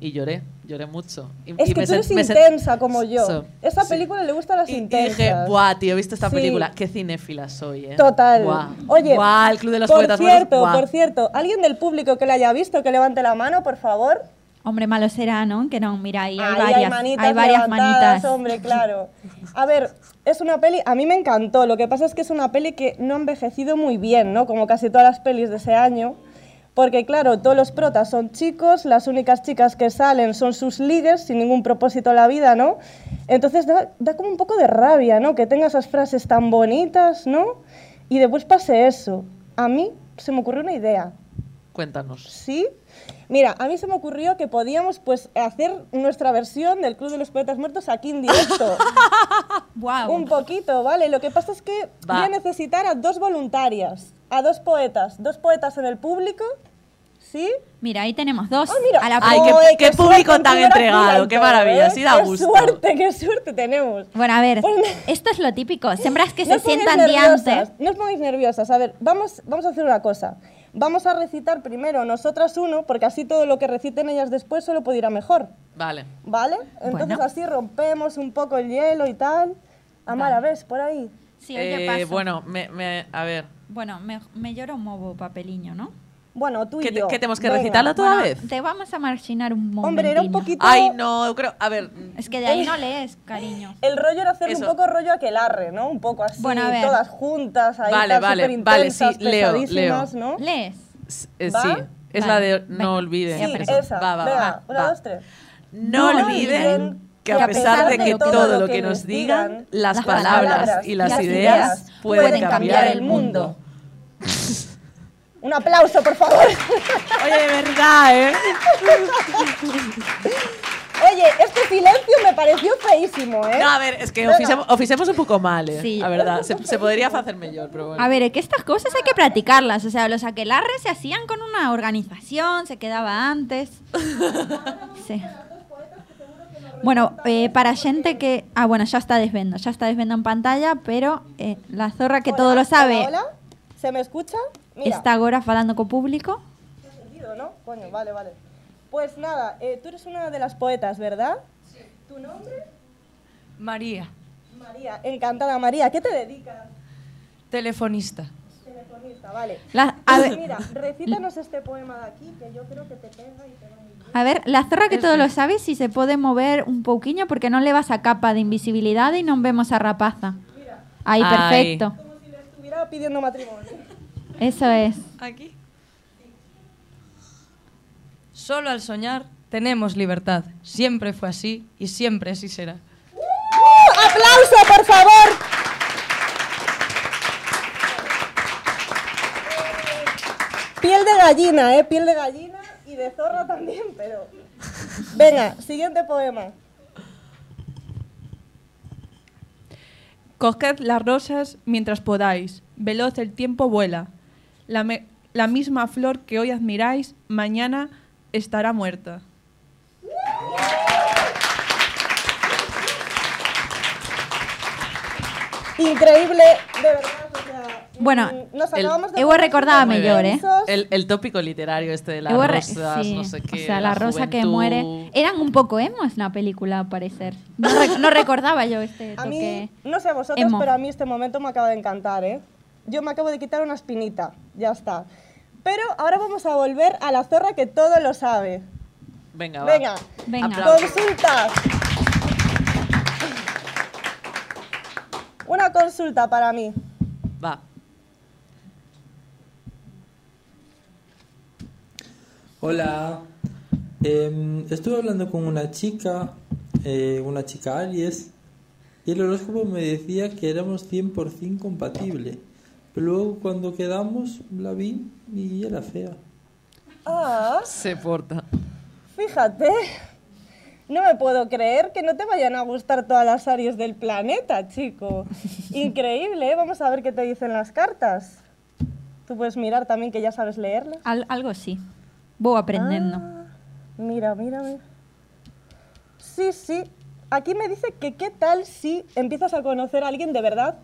y lloré, lloré mucho. Y, Es y que me tú eres intensa como yo. So- Esa sí. película le gusta a las Y, y intensas. dije, buah, tío, he visto esta Sí. película, qué cinéfila soy, eh. Total. Buah. Oye, Buah, el Club de los por Poetas cierto, buah. por cierto, ¿alguien del público que la haya visto que levante la mano, por favor? Hombre, malo será, non? Que non, mira, aí hai Ahí varias, hay manitas hai varias manitas. hombre, claro. A ver, es una peli, a mí me encantó, lo que pasa es que es una peli que no ha envejecido muy bien, ¿no? Como casi todas las pelis de ese año. Porque claro, todos los protas son chicos, las únicas chicas que salen son sus ligues, sin ningún propósito en la vida, ¿no? Entonces da, da como un poco de rabia, ¿no? Que tenga esas frases tan bonitas, ¿no? Y después pase eso. A mí se me ocurrió una idea. Cuéntanos. ¿Sí? Mira, a mí se me ocurrió que podíamos pues hacer nuestra versión del Club de los Poetas Muertos aquí en directo. Wow. Un poquito, ¿vale? Lo que pasa es que Va. voy a necesitar a dos voluntarias, a dos poetas, dos poetas en el público, ¿sí? Mira, ahí tenemos dos. Ah, mira. A la Ay, qué- qué público tan entregado, qué maravilla, ¿eh? sí da qué gusto. suerte, qué suerte tenemos. Bueno, a ver, Pues- esto es lo típico. Siempre es que No se sientan nerviosas, diantes. No os pongáis nerviosas. A ver, vamos, vamos a hacer una cosa. Vamos a recitar primero nosotras uno, porque así todo lo que reciten ellas después solo puede ir a mejor. Vale. ¿Vale? Entonces Bueno. así rompemos un poco el hielo y tal. Amara, ¿ves? Por ahí. Sí, oye, Eh, paso. bueno, me, me- a ver. Bueno, me, me llora un movo papeliño, ¿no? Bueno, tú y ¿Qué, yo. qué tenemos que Venga. recitarlo toda Bueno, vez? Te vamos a marginar un momento. Hombre, era un poquito... Ay, no, creo. A ver. Es que de ahí no lees, cariño. El rollo era hacer un poco rollo aquelarre, ¿no? Un poco así, Bueno, a ver. todas juntas, ahí Vale, vale, superintensas, vale, sí, leo, pesadísimas, ¿no? ¿Lees? eh, sí. Es Vale, la de venga. no olviden. Sí, esa. Va, va, Venga, va, una, va. dos, tres. No No olviden olviden que a pesar de que todo lo que nos digan, las palabras y las ideas pueden cambiar el mundo. Un aplauso, por favor. Oye, de verdad, ¿eh? Oye, este silencio me pareció feísimo, ¿eh? No, a ver, es que Venga. oficemos, oficemos un poco mal, ¿eh? Sí. La verdad, se, se podría hacer mejor, pero bueno. A ver, es que estas cosas hay que practicarlas. O sea, los aquelarres se hacían con una organización, se quedaba antes. Sí. Bueno, eh, para gente que... Ah, bueno, ya está desvendo, ya está desvendo en pantalla, pero eh, la zorra que todo Hola, lo sabe Hola, hola. ¿Se me escucha? Mira. está ahora falando con público. sentido, ¿no? Coño, vale, vale. Pues nada, eh, tú eres una de las poetas, ¿verdad? Sí. ¿Tu nombre? María, María. Encantada, María. ¿Qué te dedicas? telefonista. Telefonista, vale. La- a, Pues ver, mira, recítanos este poema de aquí, que yo creo que te pega y te va muy bien. a ver, la zorra que todo lo sabe si se puede mover un poquillo porque no le vas a capa de invisibilidad y no vemos a rapaza. Ahí, Ay. perfecto. Pidiendo matrimonio. Eso es. Aquí. Solo al soñar tenemos libertad. Siempre fue así y siempre así será. ¡Aplauso, por favor! Piel de gallina, ¿eh? Piel de gallina y de zorra también, pero... Venga, siguiente poema. Coged las rosas mientras podáis, veloz el tiempo vuela. La, me- la misma flor que hoy admiráis, mañana estará muerta. Increíble, de verdad, o sea... Bueno, mm, nos el- acabamos de eu poner recordaba mellor, eh. El, el tópico literario este de las re- rosas, sí, no sé qué. O sea, la, rosa que juventud. muere. Eran un poco emos la película, al parecer. No, re- no recordaba yo este A mí, toque. no sé a vosotros, emo. pero a mí este momento me acaba de encantar, ¿eh? Yo me acabo de quitar una espinita, ya está. Pero ahora vamos a volver a la zorra que todo lo sabe. Venga, va. Venga, Venga. Aplausos. consultas. Una consulta para mí. Va. Hola, Em, estuve hablando con una chica, eh, una chica Aries, y el horóscopo me decía que éramos 100% compatible. Pero luego cuando quedamos la vi y era fea. Ah, Se porta. fíjate. No me puedo creer que no te vayan a gustar todas las Aries del planeta, chico. Increíble, ¿eh? Vamos a ver qué te dicen las cartas. Tú puedes mirar también que ya sabes leerlas. Al- algo sí. Voy aprendiendo. Ah, mira, mira, mira. Sí, sí. Aquí me dice que qué tal si empiezas a conocer a alguien de verdad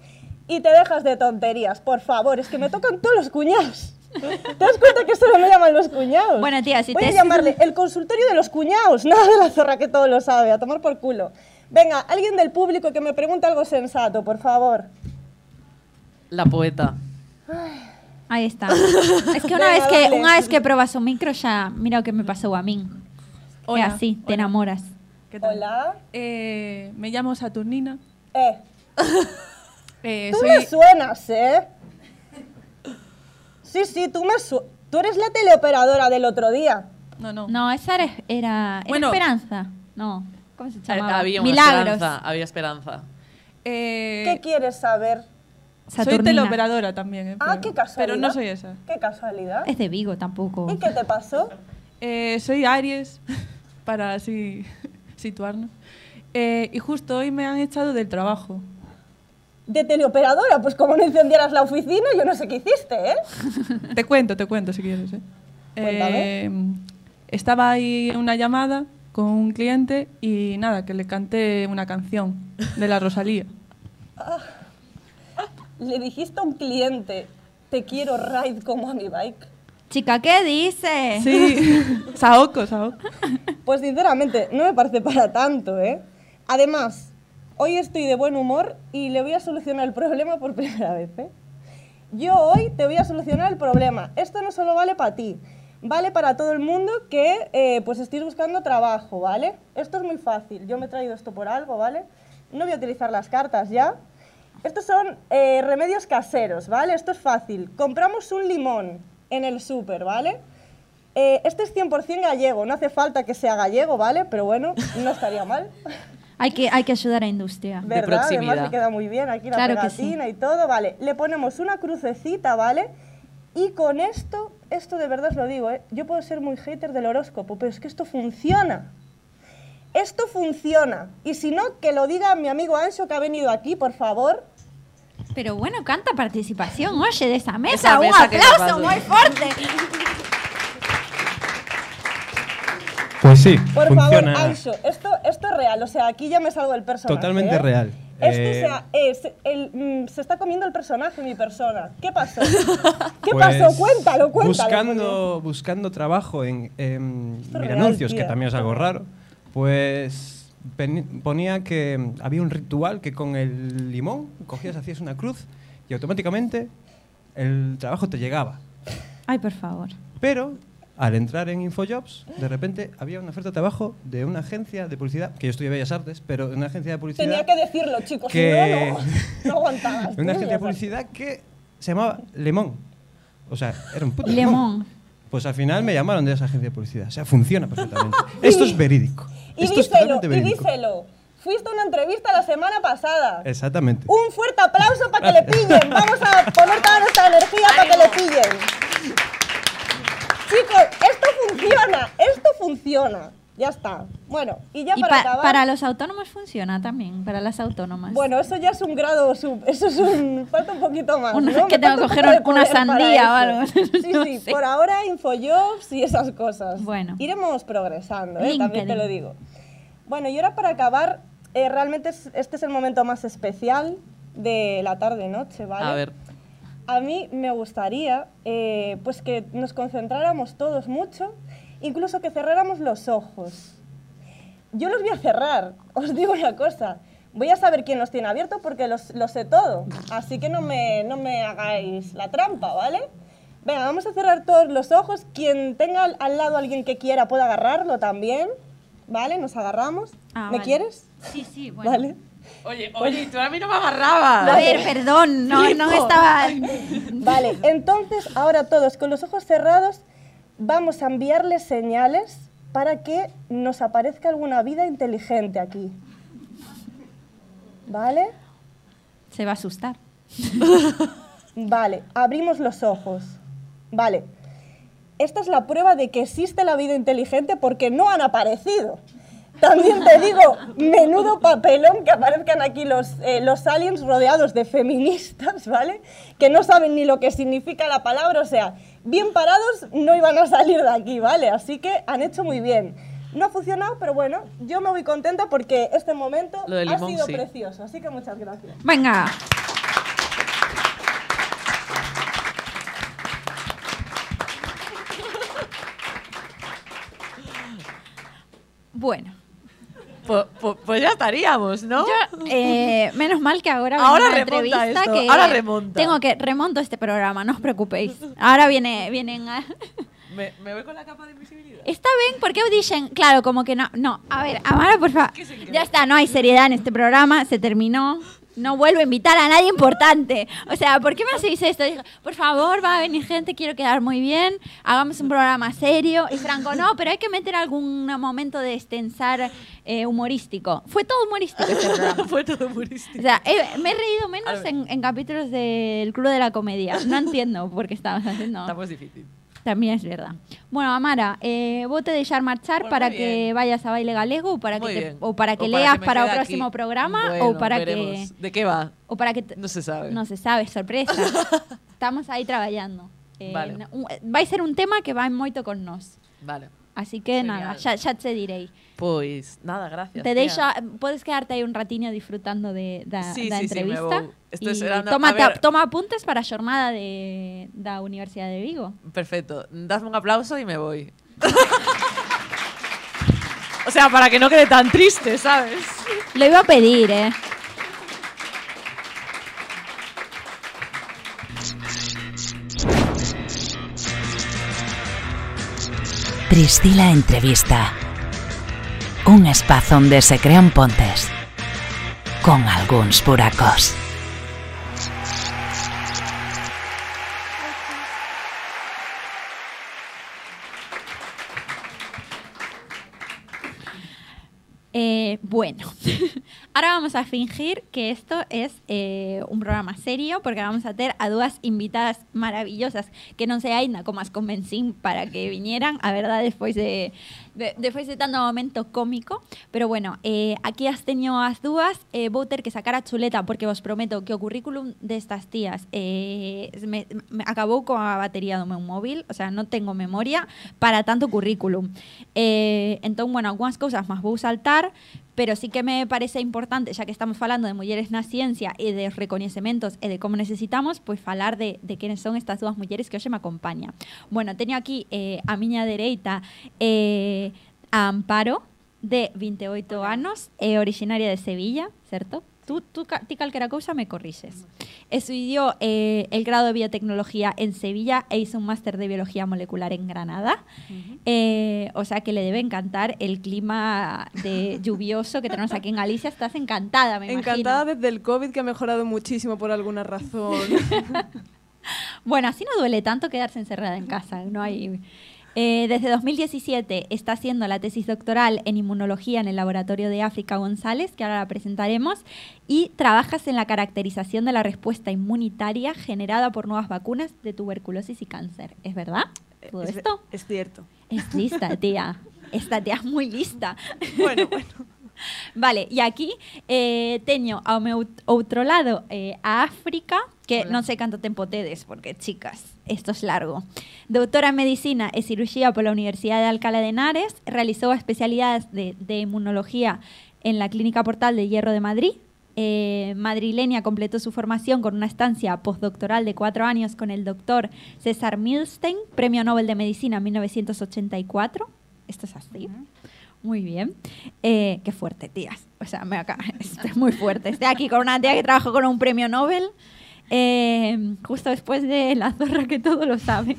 y te dejas de tonterías. Por favor, es que me tocan todos los cuñados. ¿Te das cuenta que solo me llaman los cuñados? Bueno, tía, si Voy te- a llamarle el consultorio de los cuñados, nada de la zorra que todo lo sabe, a tomar por culo. Venga, alguien del público que me pregunte algo sensato, por favor. La poeta. Ahí está. Es que una Venga, vez que dale. una vez que probas un micro ya mira lo que me pasó a mí. Es Hola, así, te hola. enamoras. ¿Qué tal? Hola. Eh, me llamo Saturnina. Eh, Eh, Tú soy- me suenas, ¿eh? Sí, sí, tú me su- Tú eres la teleoperadora del otro día. No, no. No, esa era, era, era Bueno. Esperanza. No, ¿cómo se Eh, llamaba? había una Milagros. esperanza. Había esperanza. Eh, ¿Qué quieres saber? soy teleoperadora también. eh, Ah, pero- qué casualidad. Pero no soy esa. Qué casualidad. Es de Vigo tampoco. ¿Y qué te pasó? Eh, soy Aries, para así situarnos. Eh, y justo hoy me han echado del trabajo. De teleoperadora, pues como no incendieras la oficina, yo no sé qué hiciste, ¿eh? Te cuento, te cuento si quieres. ¿eh? Cuéntame. Eh, estaba ahí en una llamada con un cliente y nada, que le canté una canción de la Rosalía. Le dijiste a un cliente, te quiero ride como a mi bike. Chica, ¿qué dice? Sí, Saoko, Saoko. Pues sinceramente, no me parece para tanto, ¿eh? Además, hoy estoy de buen humor y le voy a solucionar el problema por primera vez, ¿eh? Yo hoy te voy a solucionar el problema. Esto no solo vale para ti, vale para todo el mundo que eh, pues estéis buscando trabajo, ¿vale? Esto es muy fácil. Yo me he traído esto por algo, ¿vale? No voy a utilizar las cartas ya. Estos son eh, remedios caseros, ¿vale? Esto es fácil. Compramos un limón en el súper, ¿vale? Eh, este es 100% gallego, no hace falta que sea gallego, ¿vale? Pero bueno, no estaría mal. Hay que, hay que ayudar a la industria. ¿Verdad? proximidad. Además queda muy bien aquí la Claro que sí. pegatina y todo, vale. Le ponemos una crucecita, ¿vale? Y con esto, esto de verdad os lo digo, ¿eh? Yo puedo ser muy hater del horóscopo, pero es que esto funciona. Esto funciona. Y si no, que lo diga mi amigo Ancho que ha venido aquí, por favor. Pero bueno, canta participación, oye, de esa mesa. Esa un mesa, ¿qué te aplauso muy fuerte. Pues sí, Por funciona favor, Ancho, esto, esto es real. O sea, aquí ya me salgo del personaje. totalmente ¿eh? real. Esto, Eh, o sea, es el, mm, se está comiendo el personaje, mi persona. ¿Qué pasó? ¿Qué pues, pasó? Cuéntalo, cuéntalo. Buscando, buscando trabajo en, en Esto es Mira real, Anuncios, que también es algo raro, pues ponía que había un ritual que con el limón cogías, hacías una cruz y automáticamente el trabajo te llegaba. Ay, por favor. Pero al entrar en Infojobs, de repente había una oferta de trabajo de una agencia de publicidad, que yo estudié Bellas Artes, pero una agencia de publicidad. Tenía que decirlo, chicos. que- no, no, no aguantabas. una agencia de publicidad que se llamaba Lemón. O sea, era un puto Lemón. Pues al final me llamaron de esa agencia de publicidad. O sea, funciona perfectamente. Esto es verídico. Y Esto es díselo, y verídico. díselo. Fuiste a una entrevista la semana pasada. Exactamente. Un fuerte aplauso para que le pillen. Vamos a poner toda nuestra energía para que le pillen. Chicos, esto funciona. Esto funciona. Ya está. Bueno, y ya Y para pa- acabar. para los autónomos funciona también, para las autónomas. Bueno, eso ya es un grado sub. Eso es un. Falta un poquito más. Una- ¿no? que tengo que coger una sandía o algo. Sí, No sí. sé. Por ahora, Infojobs y esas cosas. Bueno. Iremos progresando, ¿eh? también te lo digo. Bueno, y ahora para acabar, eh, realmente es- este es el momento más especial de la tarde-noche, ¿vale? A ver. A mí me gustaría eh, pues que nos concentráramos todos mucho, incluso que cerráramos los ojos. Yo los voy a cerrar, os digo una cosa. Voy a saber quién los tiene abiertos porque los, lo sé todo. Así que no me, no me hagáis la trampa, ¿vale? Venga, vamos a cerrar todos los ojos. Quien tenga al, al lado alguien que quiera pueda agarrarlo también. ¿Vale? Nos agarramos. Ah, ¿Me vale. quieres? Sí, sí, bueno. ¿Vale? Oye, oye, tú a mí no me agarrabas. A ver, perdón, no, no estaba... Vale, entonces ahora todos con los ojos cerrados vamos a enviarles señales para que nos aparezca alguna vida inteligente aquí. ¿Vale? Se va a asustar. Vale, abrimos los ojos. Vale. Esta es la prueba de que existe la vida inteligente porque no han aparecido. También te digo, menudo papelón que aparezcan aquí los, eh, los aliens rodeados de feministas, ¿vale? Que no saben ni lo que significa la palabra, o sea, bien parados no iban a salir de aquí, ¿vale? Así que han hecho muy bien. No ha funcionado, pero bueno, yo me voy contenta porque este momento ha limón, sido sí. precioso, así que muchas gracias. Venga. Bueno, Pues, pues- pues ya estaríamos, ¿no? yo, eh, menos mal que ahora Ahora una remonta esto, que ahora remonta. tengo que remonto este programa, no os preocupéis. Ahora viene vienen a- Me, me voy con la capa de invisibilidad. Está bien, porque dicen, claro, como que no, no, a ver, Amara, por favor, ya está, no hay seriedad en este programa, se terminó, no vuelvo a invitar a nadie importante. O sea, ¿por qué me hacéis esto? Por favor, va a venir gente, quiero quedar muy bien, hagamos un programa serio. Y Franco, no, pero hay que meter algún momento de extensar eh, humorístico. Fue todo humorístico este programa. Fue todo humorístico. O sea, eh, me he reído menos en, en capítulos del Club de la Comedia. No entiendo por qué estabas haciendo. Estamos difícil. También es verdad. Bueno, Amara, eh, vos te dejar marchar Bueno, para que bien. vayas a Baile Galego o para Muy que, te- o para que O leas para el próximo aquí. programa Bueno, o para veremos. que ¿De qué va? o para que No se sabe. no se sabe, sorpresa. Estamos ahí trabajando. Eh, Vale. un- vai ser un tema que va moito con nos. Vale. Así que Genial. nada, ya, ya te diré. Pois, nada, gracias. Te tía. deixo, puedes quedarte aí un ratiño disfrutando de, da, Sí, da sí, sí, entrevista. esperando- toma, a ver- toma apuntes para a xornada de, da Universidade de Vigo. Perfecto. Dadme un aplauso y me voy. o sea, para que no quede tan triste, ¿sabes? Lo iba a pedir, eh. Priscila Entrevista. Un espazo onde se crean pontes. Con algúns buracos. Eh, bueno, ahora vamos a fingir que esto es eh, un programa serio porque vamos a tener a dúas invitadas maravillosas que non sei ainda como as convencín para que viñeran, a verdade, despois de, de de tanto momento cómico, pero bueno, eh, aquí as teño as dúas, eh, que sacar a chuleta porque vos prometo que o currículum destas tías eh, me, me acabou coa batería do meu móvil, o sea, non tengo memoria para tanto currículum. Eh, entón, bueno, algunhas cousas máis vou saltar, pero sí que me parece importante, xa que estamos falando de mulleres na ciencia e de recoñecementos e de como necesitamos, pois falar de, de quenes son estas dúas mulleres que hoxe me acompañan. Bueno, teño aquí eh, a miña dereita eh, a Amparo, de 28 anos, é originaria de Sevilla, certo? Tú, tú, ti calquera cousa me corrixes. Estudió eh, el grado de biotecnología en Sevilla e hizo un máster de biología molecular en Granada. Eh, o sea que le debe encantar el clima de lluvioso que tenemos aquí en Galicia. Estás encantada, me Encantada imagino. desde el COVID que ha mejorado muchísimo por alguna razón. Bueno, así no duele tanto quedarse encerrada en casa. No hay. Eh, desde 2017 está haciendo la tesis doctoral en inmunología en el laboratorio de África González, que ahora la presentaremos, y trabajas en la caracterización de la respuesta inmunitaria generada por nuevas vacunas de tuberculosis y cáncer. ¿Es verdad? ¿Todo es, esto? es cierto. Es lista, tía. Esta tía es muy lista. Bueno, bueno. Vale, e aquí eh, teño ao meu outro lado eh, a África, que non sei canto tempo tedes, porque, chicas, isto é largo. Doutora en Medicina e Cirugía pola Universidade de Alcalá de Henares, realizou a especialidade de, de Inmunología en la Clínica Portal de Hierro de Madrid. Eh, madrileña completó su formación con una estancia postdoctoral de cuatro años con el doctor César Milstein, Premio Nobel de Medicina en 1984. Esto es así. Muy bien. Eh, qué fuerte, tías. O sea, me acá, esto es muy fuerte. Estoy aquí con una tía que trabajó con un premio Nobel. Eh, justo después de la zorra que todo lo sabe.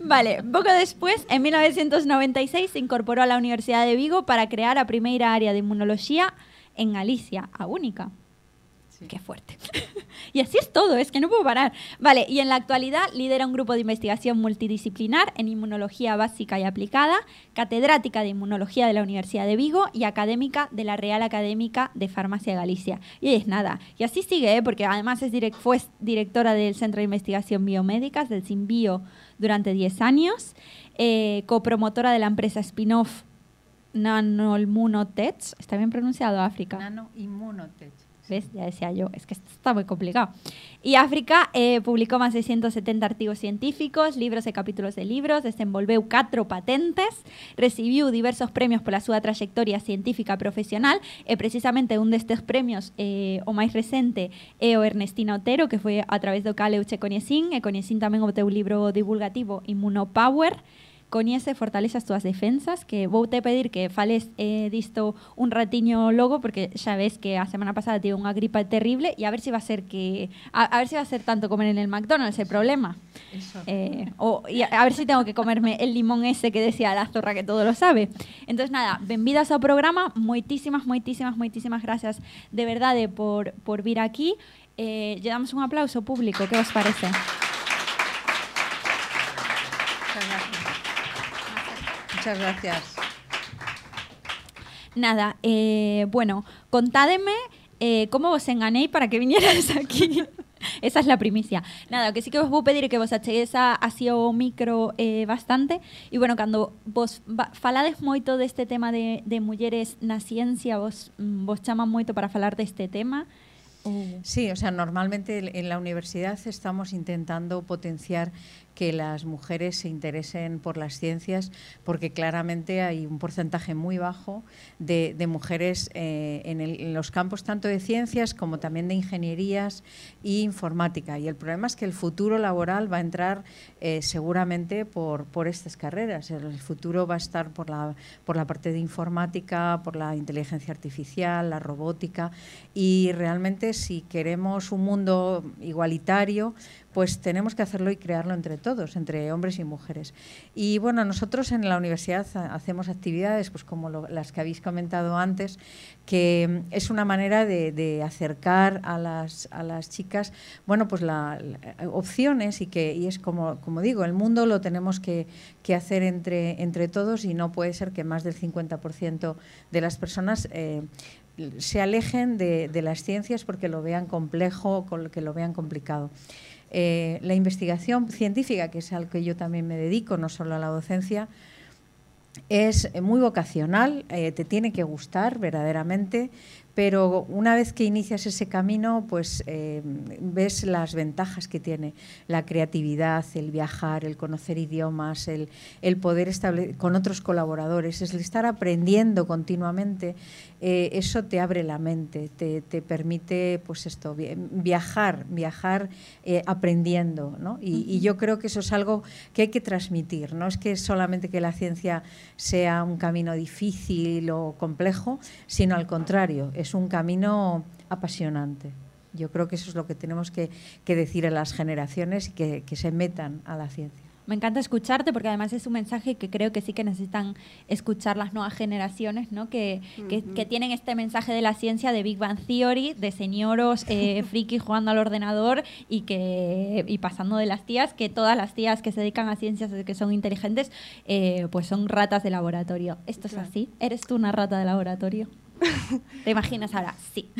Vale, poco después, en 1996, se incorporó a la Universidad de Vigo para crear a primeira área de inmunología en Galicia, a única. Qué fuerte. y así es todo, es que no puedo parar. Vale, y en la actualidad lidera un grupo de investigación multidisciplinar en inmunología básica y aplicada, catedrática de inmunología de la Universidad de Vigo y académica de la Real Académica de Farmacia de Galicia. Y es nada. Y así sigue, ¿eh? porque además es fue directora del Centro de Investigación Biomédicas, del SINBio, durante 10 años, eh, copromotora de la empresa spin-off Nanolmunotech. ¿Está bien pronunciado, África? Nano Immunotech. ¿Ves? Ya decía yo, es que está muy complicado. Y África eh, más de 170 artigos científicos, libros e capítulos de libros, desenvolveu catro patentes, recibiu diversos premios pola súa trayectoria científica profesional, e precisamente un destes premios, eh, o máis recente, é o Ernestina Otero, que foi a través do cal eu che coñecín, e coñecín libro divulgativo Immunopower, coñece fortalezas túas defensas, que vou te pedir que fales eh, disto un ratiño logo, porque xa ves que a semana pasada tive unha gripa terrible, e a ver se va a ser que a, a ver se va a ser tanto comer en el McDonald's el problema. Eh, o, y a, a ver si tengo que comerme el limón ese que decía la zorra que todo lo sabe. Entonces, nada, benvidas ao programa. Moitísimas, moitísimas, moitísimas gracias de verdade por, por vir aquí. Eh, lle damos un aplauso público, que vos parece? Muchas gracias. Nada, eh, bueno, contádeme eh, como vos enganéis para que vinieras aquí. Esa es la primicia. Nada, que sí que vos vou pedir é que vos achegues a, así o micro eh, bastante e bueno, cando vos falades moito deste tema de, de mulleres na ciencia, vos, mm, vos chaman moito para falar deste tema. Sí, o sea, normalmente en- en la universidad estamos intentando potenciar que las mujeres se interesen por las ciencias, porque claramente hay un porcentaje muy bajo de, mujeres eh, en, los campos tanto de ciencias como también de ingenierías e informática. Y el problema es que el futuro laboral va a entrar eh, seguramente por, estas carreras. El, futuro va a estar por por la parte de informática, por la inteligencia artificial, la robótica. Y realmente si queremos un mundo igualitario, pues tenemos que hacerlo y crearlo entre todos, entre hombres y mujeres. Y bueno, nosotros en la universidad ha- hacemos actividades, pues como las que habéis comentado antes, que mm, es una manera de, acercar a las, chicas, bueno, pues la, opciones y que es como, digo, el mundo lo tenemos que, hacer entre, todos y no puede ser que más del 50% de las personas eh, se alejen de, de las ciencias porque lo vean complejo, que lo vean complicado. Eh, la investigación científica, que es al que yo también me dedico, no solo a la docencia, es muy vocacional, eh, te tiene que gustar verdaderamente, pero una vez que inicias ese camino, pues eh, ves las ventajas que tiene la creatividad, el viajar, el conocer idiomas, el, el poder establecer con otros colaboradores, es el estar aprendiendo continuamente. eh, eso te abre la mente, te, te permite, pues esto, vi- viajar, viajar eh, aprendiendo, ¿no? Y, y yo creo que eso es algo que hay que transmitir. No es que solamente que la ciencia sea un camino difícil o complejo, sino al contrario, es un camino apasionante. Yo creo que eso es lo que tenemos que, que decir a las generaciones y que, que se metan a la ciencia. Me encanta escucharte porque además es un mensaje que creo que sí que necesitan escuchar las nuevas generaciones, ¿no? Que, que, que tienen este mensaje de la ciencia de Big Bang Theory, de señoros eh, frikis jugando al ordenador y que y pasando de las tías, que todas las tías que se dedican a ciencias que son inteligentes, eh, pues son ratas de laboratorio. ¿Esto es así? ¿Eres tú una rata de laboratorio? ¿Te imaginas ahora? Sí.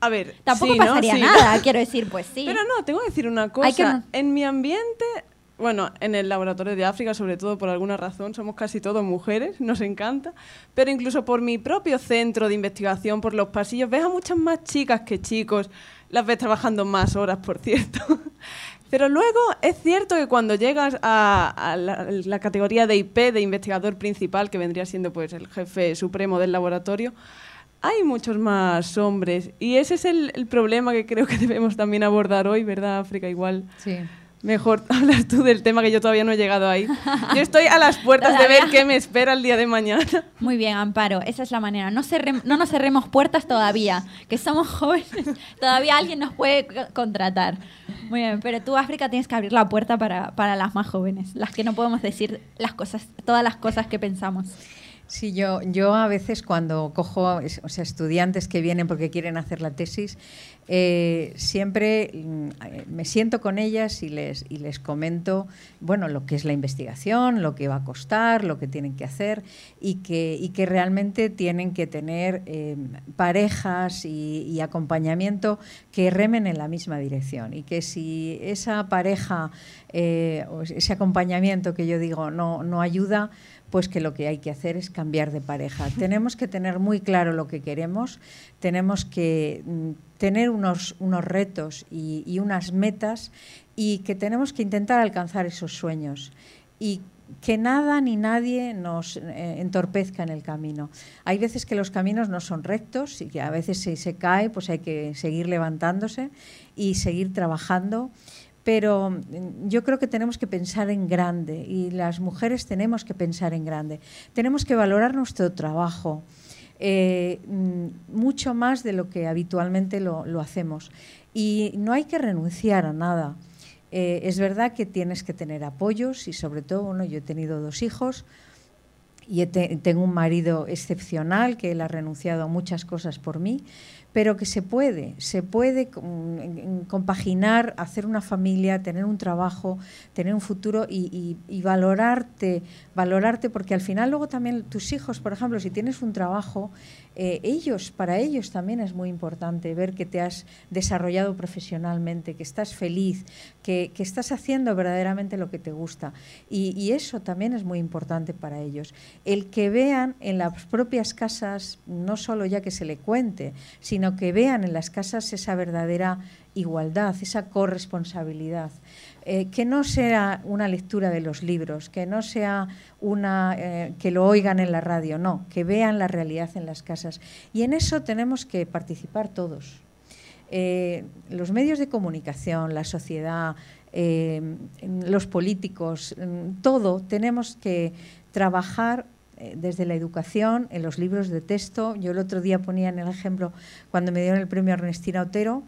A ver, Tampoco sí, ¿no? pasaría Sí. nada, quiero decir, pues sí. Pero no, tengo que decir una cosa. Que no- En mi ambiente, bueno, en el laboratorio de África, sobre todo por alguna razón, somos casi todos mujeres, nos encanta. Pero incluso por mi propio centro de investigación, por los pasillos, ves a muchas más chicas que chicos. Las ves trabajando más horas, por cierto. Pero luego es cierto que cuando llegas a, a la, la categoría de IP, de investigador principal, que vendría siendo pues el jefe supremo del laboratorio, hay muchos más hombres. Y ese es el, el problema que creo que debemos también abordar hoy, ¿verdad, África? Igual. Sí. Mejor hablas tú del tema que yo todavía no he llegado ahí. Yo estoy a las puertas de ver qué me espera el día de mañana. Muy bien, Amparo, esa es la manera. No, cerrem- no nos cerremos puertas todavía, que somos jóvenes, todavía alguien nos puede co- contratar. Muy bien, pero tú, África, tienes que abrir la puerta para, para las más jóvenes, las que no podemos decir las cosas, todas las cosas que pensamos. Sí, yo, yo a veces cuando cojo o sea, estudiantes que vienen porque quieren hacer la tesis, eh, siempre mm, me siento con ellas y les, y les comento bueno, lo que es la investigación, lo que va a costar, lo que tienen que hacer y que, y que realmente tienen que tener eh, parejas y, y acompañamiento que remen en la misma dirección. Y que si esa pareja eh, o ese acompañamiento que yo digo no, no ayuda, pues que lo que hay que hacer es cambiar de pareja. tenemos que tener muy claro lo que queremos, tenemos que mm, tener unos, unos retos y, y unas metas y que tenemos que intentar alcanzar esos sueños y que nada ni nadie nos eh, entorpezca en el camino. Hay veces que los caminos no son rectos y que a veces si se cae pues hay que seguir levantándose y seguir trabajando pero mm, yo creo que tenemos que pensar en grande y las mujeres tenemos que pensar en grande. Tenemos que valorar nuestro trabajo. eh, mm, mucho más de lo que habitualmente lo, hacemos. Y no hay que renunciar a nada. Eh, es verdad que tienes que tener apoyos y sobre todo, bueno, yo he tenido dos hijos y tengo un marido excepcional que él ha renunciado a muchas cosas por mí, pero que se puede, se puede compaginar, hacer una familia, tener un trabajo, tener un futuro y- y valorarte, valorarte, porque al final luego también tus hijos, por ejemplo, si tienes un trabajo, eh, ellos, para ellos también es muy importante ver que te has desarrollado profesionalmente, que estás feliz, que, que estás haciendo verdaderamente lo que te gusta. Y, y eso también es muy importante para ellos. El que vean en las propias casas, no solo ya que se le cuente, sino que vean en las casas esa verdadera igualdad, esa corresponsabilidad. Eh, que no sea una lectura de los libros, que no sea una eh, que lo oigan en la radio, no, que vean la realidad en las casas. Y en eso tenemos que participar todos. Eh, los medios de comunicación, la sociedad, los políticos, mm, todo tenemos que trabajar desde la educación, en los libros de texto. Yo el otro día ponía en el ejemplo, cuando me dieron el premio Ernestina Otero,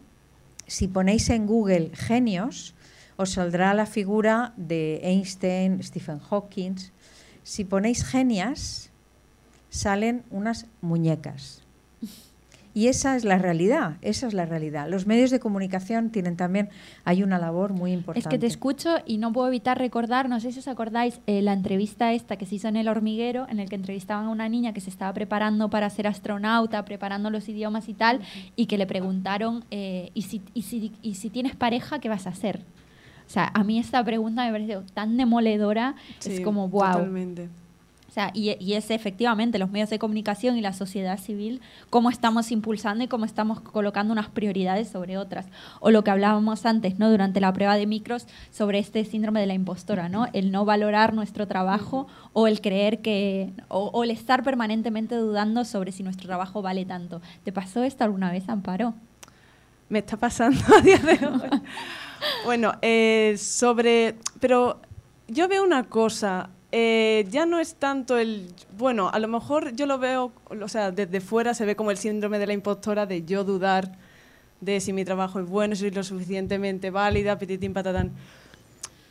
si ponéis en Google genios, os saldrá la figura de Einstein, Stephen Hawking. Si ponéis genias, salen unas muñecas. Y esa es la realidad, esa es la realidad. Los medios de comunicación tienen también, hay una labor muy importante. Es que te escucho y no puedo evitar recordar, no sé si os acordáis, eh, la entrevista esta que se hizo en El Hormiguero, en el que entrevistaban a una niña que se estaba preparando para ser astronauta, preparando los idiomas y tal, y que le preguntaron, eh, ¿y, si, y, si, ¿y si tienes pareja, qué vas a hacer? O sea, a mí esta pregunta me parece tan demoledora, es Sí, como, wow. Totalmente. O sea, y, y es efectivamente los medios de comunicación y la sociedad civil cómo estamos impulsando y cómo estamos colocando unas prioridades sobre otras. O lo que hablábamos antes, ¿no? Durante la prueba de micros sobre este síndrome de la impostora, ¿no? El no valorar nuestro trabajo o el creer que o, o el estar permanentemente dudando sobre si nuestro trabajo vale tanto. ¿Te pasó esto alguna vez, Amparo? Me está pasando a día de hoy. bueno, eh, sobre... Pero yo veo una cosa, eh, ya no es tanto el... Bueno, a lo mejor yo lo veo, o sea, desde fuera se ve como el síndrome de la impostora de yo dudar de si mi trabajo es bueno, si soy lo suficientemente válida, pititín patatán.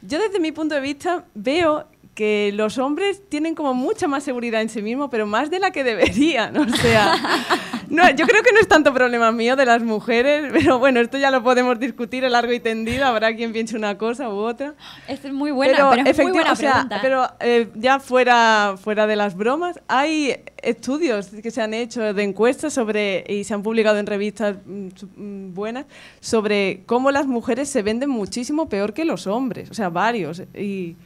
Yo desde mi punto de vista veo que los hombres tienen como mucha más seguridad en sí mismos, pero más de la que deberían. O sea, no, yo creo que no es tanto problema mío de las mujeres, pero bueno, esto ya lo podemos discutir a largo y tendido. Habrá quien piense una cosa u otra. Es muy buena, pero, es muy buena o sea, pregunta. pero eh, ya fuera, fuera de las bromas, hay estudios que se han hecho de encuestas sobre y se han publicado en revistas mm, buenas sobre cómo las mujeres se venden muchísimo peor que los hombres, o sea, varios. Y,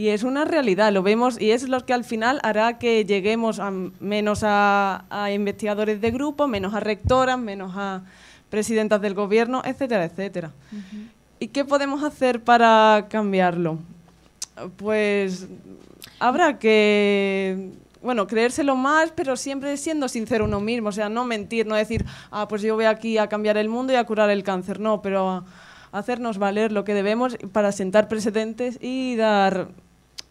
y es una realidad, lo vemos y es lo que al final hará que lleguemos a menos a, a investigadores de grupo, menos a rectoras, menos a presidentas del gobierno, etcétera, etcétera. ¿Y qué podemos hacer para cambiarlo? Pues habrá que, bueno, creérselo más, pero siempre siendo sincero uno mismo, o sea, no mentir, no decir, ah, pues yo voy aquí a cambiar el mundo y a curar el cáncer, no, pero hacernos valer lo que debemos para sentar precedentes y dar,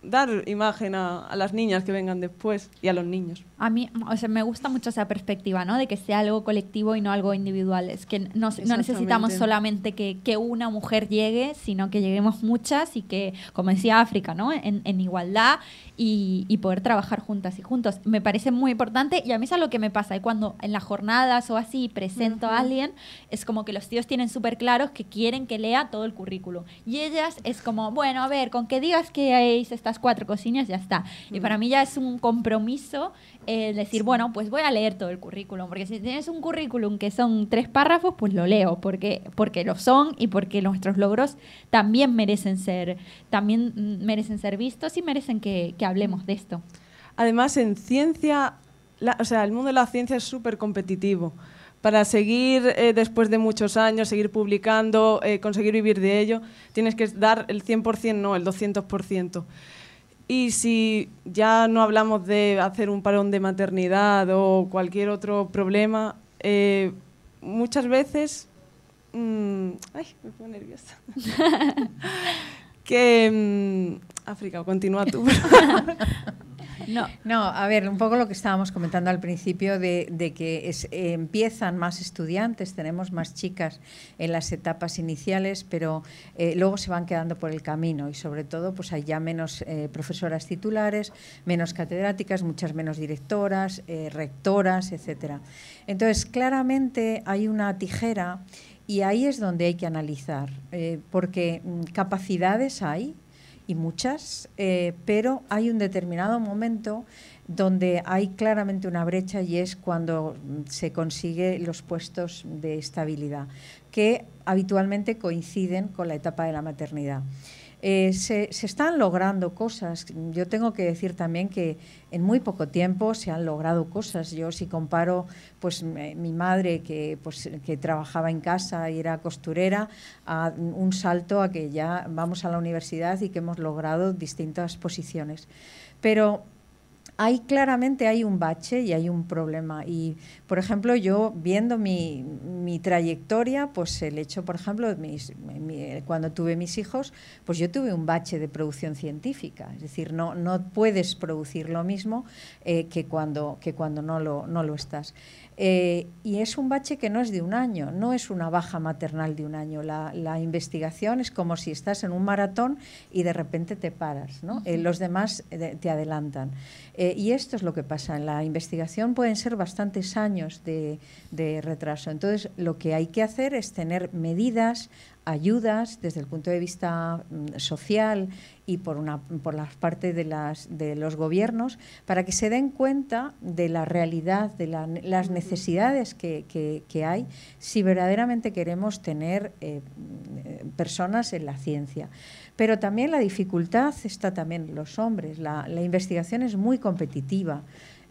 dar imagen a, a las niñas que vengan después y a los niños. A mí, o sea, me gusta mucho esa perspectiva, ¿no? De que sea algo colectivo y no algo individual. Es que no, no necesitamos solamente que, que una mujer llegue, sino que lleguemos muchas y que, como decía África, ¿no? En, en igualdad y, y poder trabajar juntas y juntos. Me parece muy importante y a mí es algo que me pasa. Y cuando en las jornadas o así presento a alguien, es como que los tíos tienen súper claros que quieren que lea todo el currículum. Y ellas es como, bueno, a ver, con que digas que hay estas cuatro cosillas, ya está. Y para mí ya es un compromiso el decir, bueno, pues voy a leer todo el currículum, porque si tienes un currículum que son tres párrafos, pues lo leo, porque, porque lo son y porque nuestros logros también merecen ser, también mm, merecen ser vistos y merecen que, que hablemos de esto. Además, en ciencia, la- o sea, el mundo de la ciencia es súper competitivo. Para seguir eh, después de muchos años, seguir publicando, eh, conseguir vivir de ello, tienes que dar el 100%, no, el 200%. Y si ya no hablamos de hacer un parón de maternidad o cualquier otro problema, eh, muchas veces mm, ay, me pongo nerviosa. que mm, África, continúa tú. No. no, a ver, un poco lo que estábamos comentando al principio de, que es- eh, empiezan más estudiantes, tenemos más chicas en las etapas iniciales, pero eh, luego se van quedando por el camino y sobre todo pues hay ya menos eh, profesoras titulares, menos catedráticas, muchas menos directoras, rectoras, etcétera. Entonces, claramente hay una tijera y ahí es donde hay que analizar, porque mm, capacidades hay, y muchas, eh, pero hay un determinado momento donde hay claramente una brecha y es cuando se consigue los puestos de estabilidad, que habitualmente coinciden con la etapa de la maternidad. Eh, se, están logrando cosas. Yo tengo que decir también que en muy poco tiempo se han logrado cosas. Yo si comparo pues mi madre que pues que trabajaba en casa y era costurera a un salto a que ya vamos a la universidad y que hemos logrado distintas posiciones. Pero hay claramente hay un bache y hay un problema. Y por ejemplo yo viendo mi, mi trayectoria pues el hecho por ejemplo mis- mi- cuando tuve mis hijos pues yo tuve un bache de producción científica. Es decir no no puedes producir lo mismo eh, que cuando que cuando no lo no lo estás Eh, y es un bache que no es de un año, no es una baja maternal de un año. La, la investigación es como si estás en un maratón y de repente te paras, ¿no? Eh, los demás eh, te adelantan. Y esto es lo que pasa. En la investigación pueden ser bastantes años de, de retraso. Entonces, lo que hay que hacer es tener medidas, ayudas desde el punto de vista mm, social y por una por la parte de las de los gobiernos para que se den cuenta de la realidad de la- las necesidades que, que- que hay si verdaderamente queremos tener eh, eh, personas en la ciencia. Pero también la dificultad está también en los hombres. La, la investigación es muy competitiva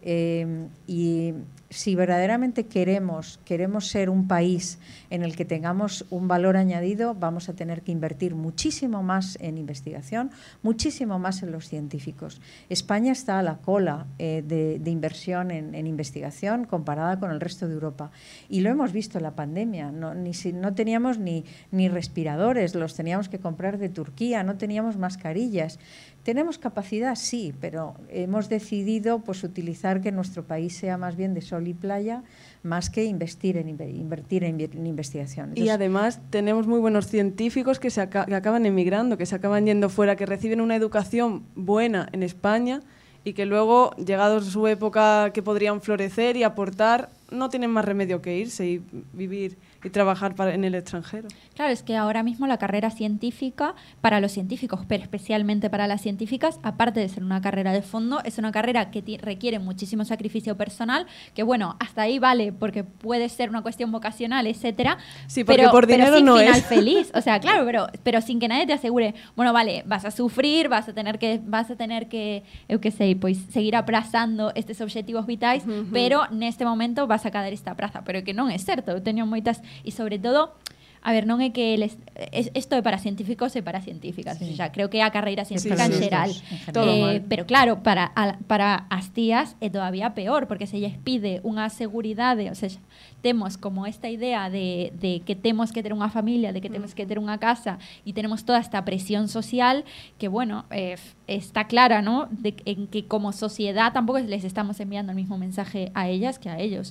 eh, y si verdaderamente queremos, queremos ser un país en el que tengamos un valor añadido, vamos a tener que invertir muchísimo más en investigación, muchísimo más en los científicos. España está a la cola eh, de, de inversión en, en investigación comparada con el resto de Europa. Y lo hemos visto en la pandemia. No, ni si- no teníamos ni, ni respiradores, los teníamos que comprar de Turquía, no teníamos mascarillas. Tenemos capacidad, sí, pero hemos decidido pues, utilizar que nuestro país sea más bien de sol y playa, más que investir en, inve- invertir en, en investigación. Y además tenemos muy buenos científicos que, se aca- que acaban emigrando, que se acaban yendo fuera, que reciben una educación buena en España y que luego, llegados a su época que podrían florecer y aportar, no tienen más remedio que irse y vivir y trabajar para- en el extranjero. Claro, es que ahora mismo la carrera científica, para los científicos, pero especialmente para las científicas, aparte de ser una carrera de fondo, es una carrera que requiere muchísimo sacrificio personal, que bueno, hasta ahí vale, porque puede ser una cuestión vocacional, etcétera. Sí, porque pero, por pero dinero sin no final es. feliz. O sea, claro, pero, pero sin que nadie te asegure, bueno, vale, vas a sufrir, vas a tener que, vas a tener que, eu que sei, pois, seguir aprazando estes obxectivos vitais, Ujú. pero neste momento vas a cadar esta praza, pero que non é certo. Eu teño moitas e sobre todo A ver, non é que les, es, isto é para científicos e para científicas, Sí. creo que é a carreira científica sí, en xeral. Eh, pero claro, para, a, para as tías é todavía peor, porque se lles pide unha seguridade, ou seja, temos como esta idea de, de que temos que ter unha familia, de que temos que ter unha casa e tenemos toda esta presión social que, bueno, eh, está clara, ¿no? De, en que como sociedad tampoco les estamos enviando el mismo mensaje a ellas que a ellos.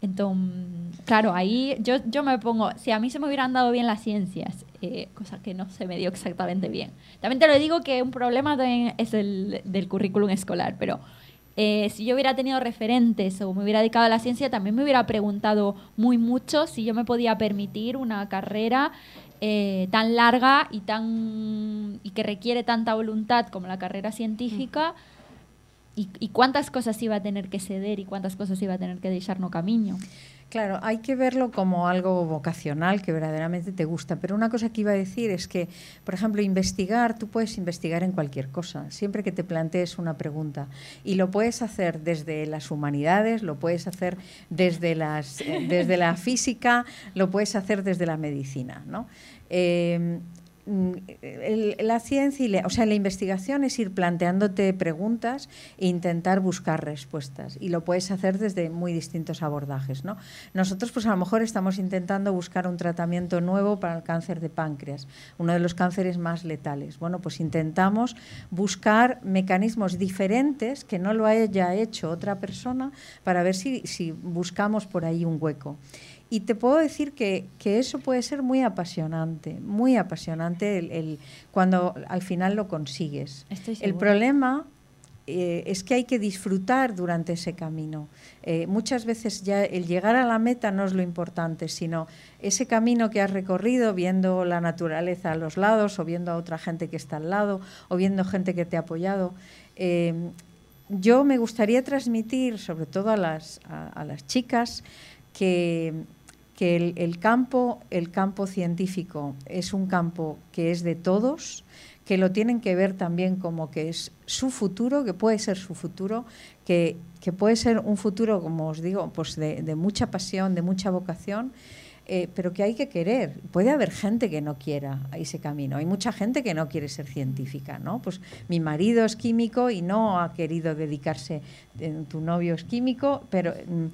Entonces, claro, ahí yo, yo me pongo, si a mí se me hubieran dado bien las ciencias, eh, cosa que no se me dio exactamente bien. También te lo digo que un problema es el del currículum escolar, pero eh, si yo hubiera tenido referentes o me hubiera dedicado a la ciencia, también me hubiera preguntado muy mucho si yo me podía permitir una carrera eh, tan larga y, tan, y que requiere tanta voluntad como la carrera científica. Y, y cuántas cosas iba a tener que ceder y cuántas cosas iba a tener que dejar no camino. Claro, hay que verlo como algo vocacional que verdaderamente te gusta. Pero una cosa que iba a decir es que, por ejemplo, investigar, tú puedes investigar en cualquier cosa, siempre que te plantees una pregunta. Y lo puedes hacer desde las humanidades, lo puedes hacer desde, las, eh, desde la física, lo puedes hacer desde la medicina. ¿no? Eh, el- la ciencia, y la- o sea, la investigación es ir planteándote preguntas e intentar buscar respuestas. Y lo puedes hacer desde muy distintos abordajes. ¿no? Nosotros, pues a lo mejor estamos intentando buscar un tratamiento nuevo para el cáncer de páncreas, uno de los cánceres más letales. Bueno, pues intentamos buscar mecanismos diferentes que no lo haya hecho otra persona para ver si, si buscamos por ahí un hueco. Y te puedo decir que, que eso puede ser muy apasionante, muy apasionante el, el- cuando al final lo consigues. Estoy el problema eh, es que hay que disfrutar durante ese camino. Eh, muchas veces ya el llegar a la meta no es lo importante, sino ese camino que has recorrido viendo la naturaleza a los lados o viendo a otra gente que está al lado o viendo gente que te ha apoyado. Eh, yo me gustaría transmitir, sobre todo a las, a, a las chicas, que, que el, el campo, el campo científico es un campo que es de todos, que lo tienen que ver también como que es su futuro, que puede ser su futuro, que, que puede ser un futuro, como os digo, pues de, de mucha pasión, de mucha vocación, eh, pero que hay que querer. Puede haber gente que no quiera ese camino. Hay mucha gente que no quiere ser científica, ¿no? Pues mi marido es químico y no ha querido dedicarse. eh, tu novio es químico, pero mm,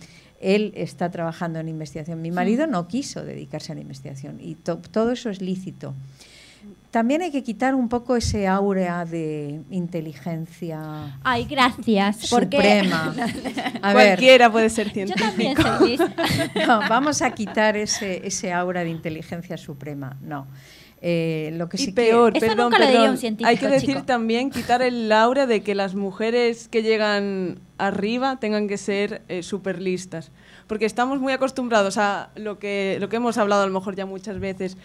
él está trabajando en investigación. Mi marido no quiso dedicarse a la investigación y to- todo eso es lícito. También hay que quitar un poco ese aura de inteligencia Ay, gracias. Porque suprema. A ver, Cualquiera puede ser yo científico. también soy lista. no, vamos a quitar ese, ese aura de inteligencia suprema. No. Eh, lo que Y sí peor, perdón, nunca lo diría perdón. un científico, Hay que decir chico. también quitar el aura de que las mujeres que llegan arriba tengan que ser eh, súper listas. Porque estamos muy acostumbrados a lo que, lo que hemos hablado a lo mejor ya muchas veces.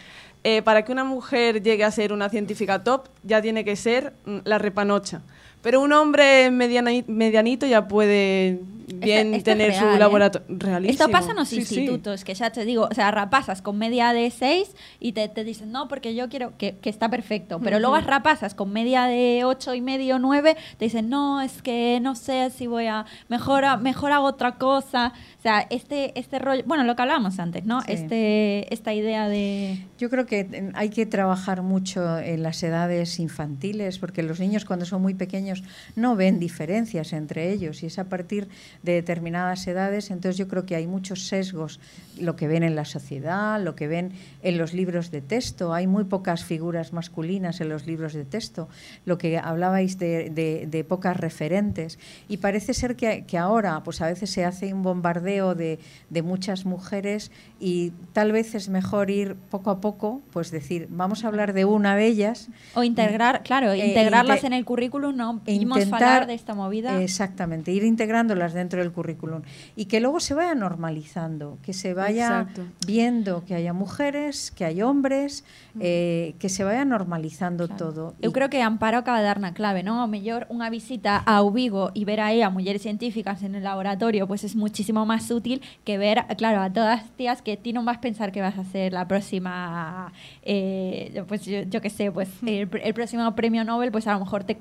Eh, para que una mujer llegue a ser una científica top, ya tiene que ser mm, la repanocha. Pero un hombre mediana- medianito ya puede bien Esto- esto es tener real, su ¿eh? laboratorio. Realísimo. Esto pasa en los Sí, sí. institutos, que ya te digo, o sea, rapasas con media de 6 y te, te dicen, no, porque yo quiero, que, que está perfecto, pero luego rapasas con media de 8 y medio, 9, te dicen, no, es que no sé si voy a, mejor, mejor hago otra cosa. O sea, este, este rollo, bueno, lo que hablábamos antes, ¿no? Sí. Este, esta idea de... Yo creo que eh, hay que trabajar mucho en las edades infantiles, porque los niños cuando son muy pequeños no ven diferencias entre ellos y es a partir de determinadas edades, entonces yo creo que hay muchos sesgos, lo que ven en la sociedad, lo que ven en los libros de texto, hay muy pocas figuras masculinas en los libros de texto, lo que hablabais de, de- de pocas referentes y parece ser que, que ahora pues a veces se hace un bombardeo de, de muchas mujeres y tal vez es mejor ir poco a poco, pues decir, vamos a hablar de una de ellas. O integrar, claro, Eh, integrarlas inte- en el currículum, no intentar- hablar de esta movida. Exactamente, ir integrándolas dentro del currículum y que luego se vaya normalizando, que se vaya Exacto. viendo que haya mujeres, que hay hombres, eh, que se vaya normalizando todo. Eu Y- creo que Amparo acaba de dar na clave, ¿no? O mellor unha visita ao Vigo e ver aí a mulleres científicas en el laboratorio, pues es muchísimo más útil que ver, claro, a todas as tías que ti non vas pensar que vas a ser la próxima, eh, pues yo, yo qué sé, pues el, el próximo premio Nobel, pues a lo mejor te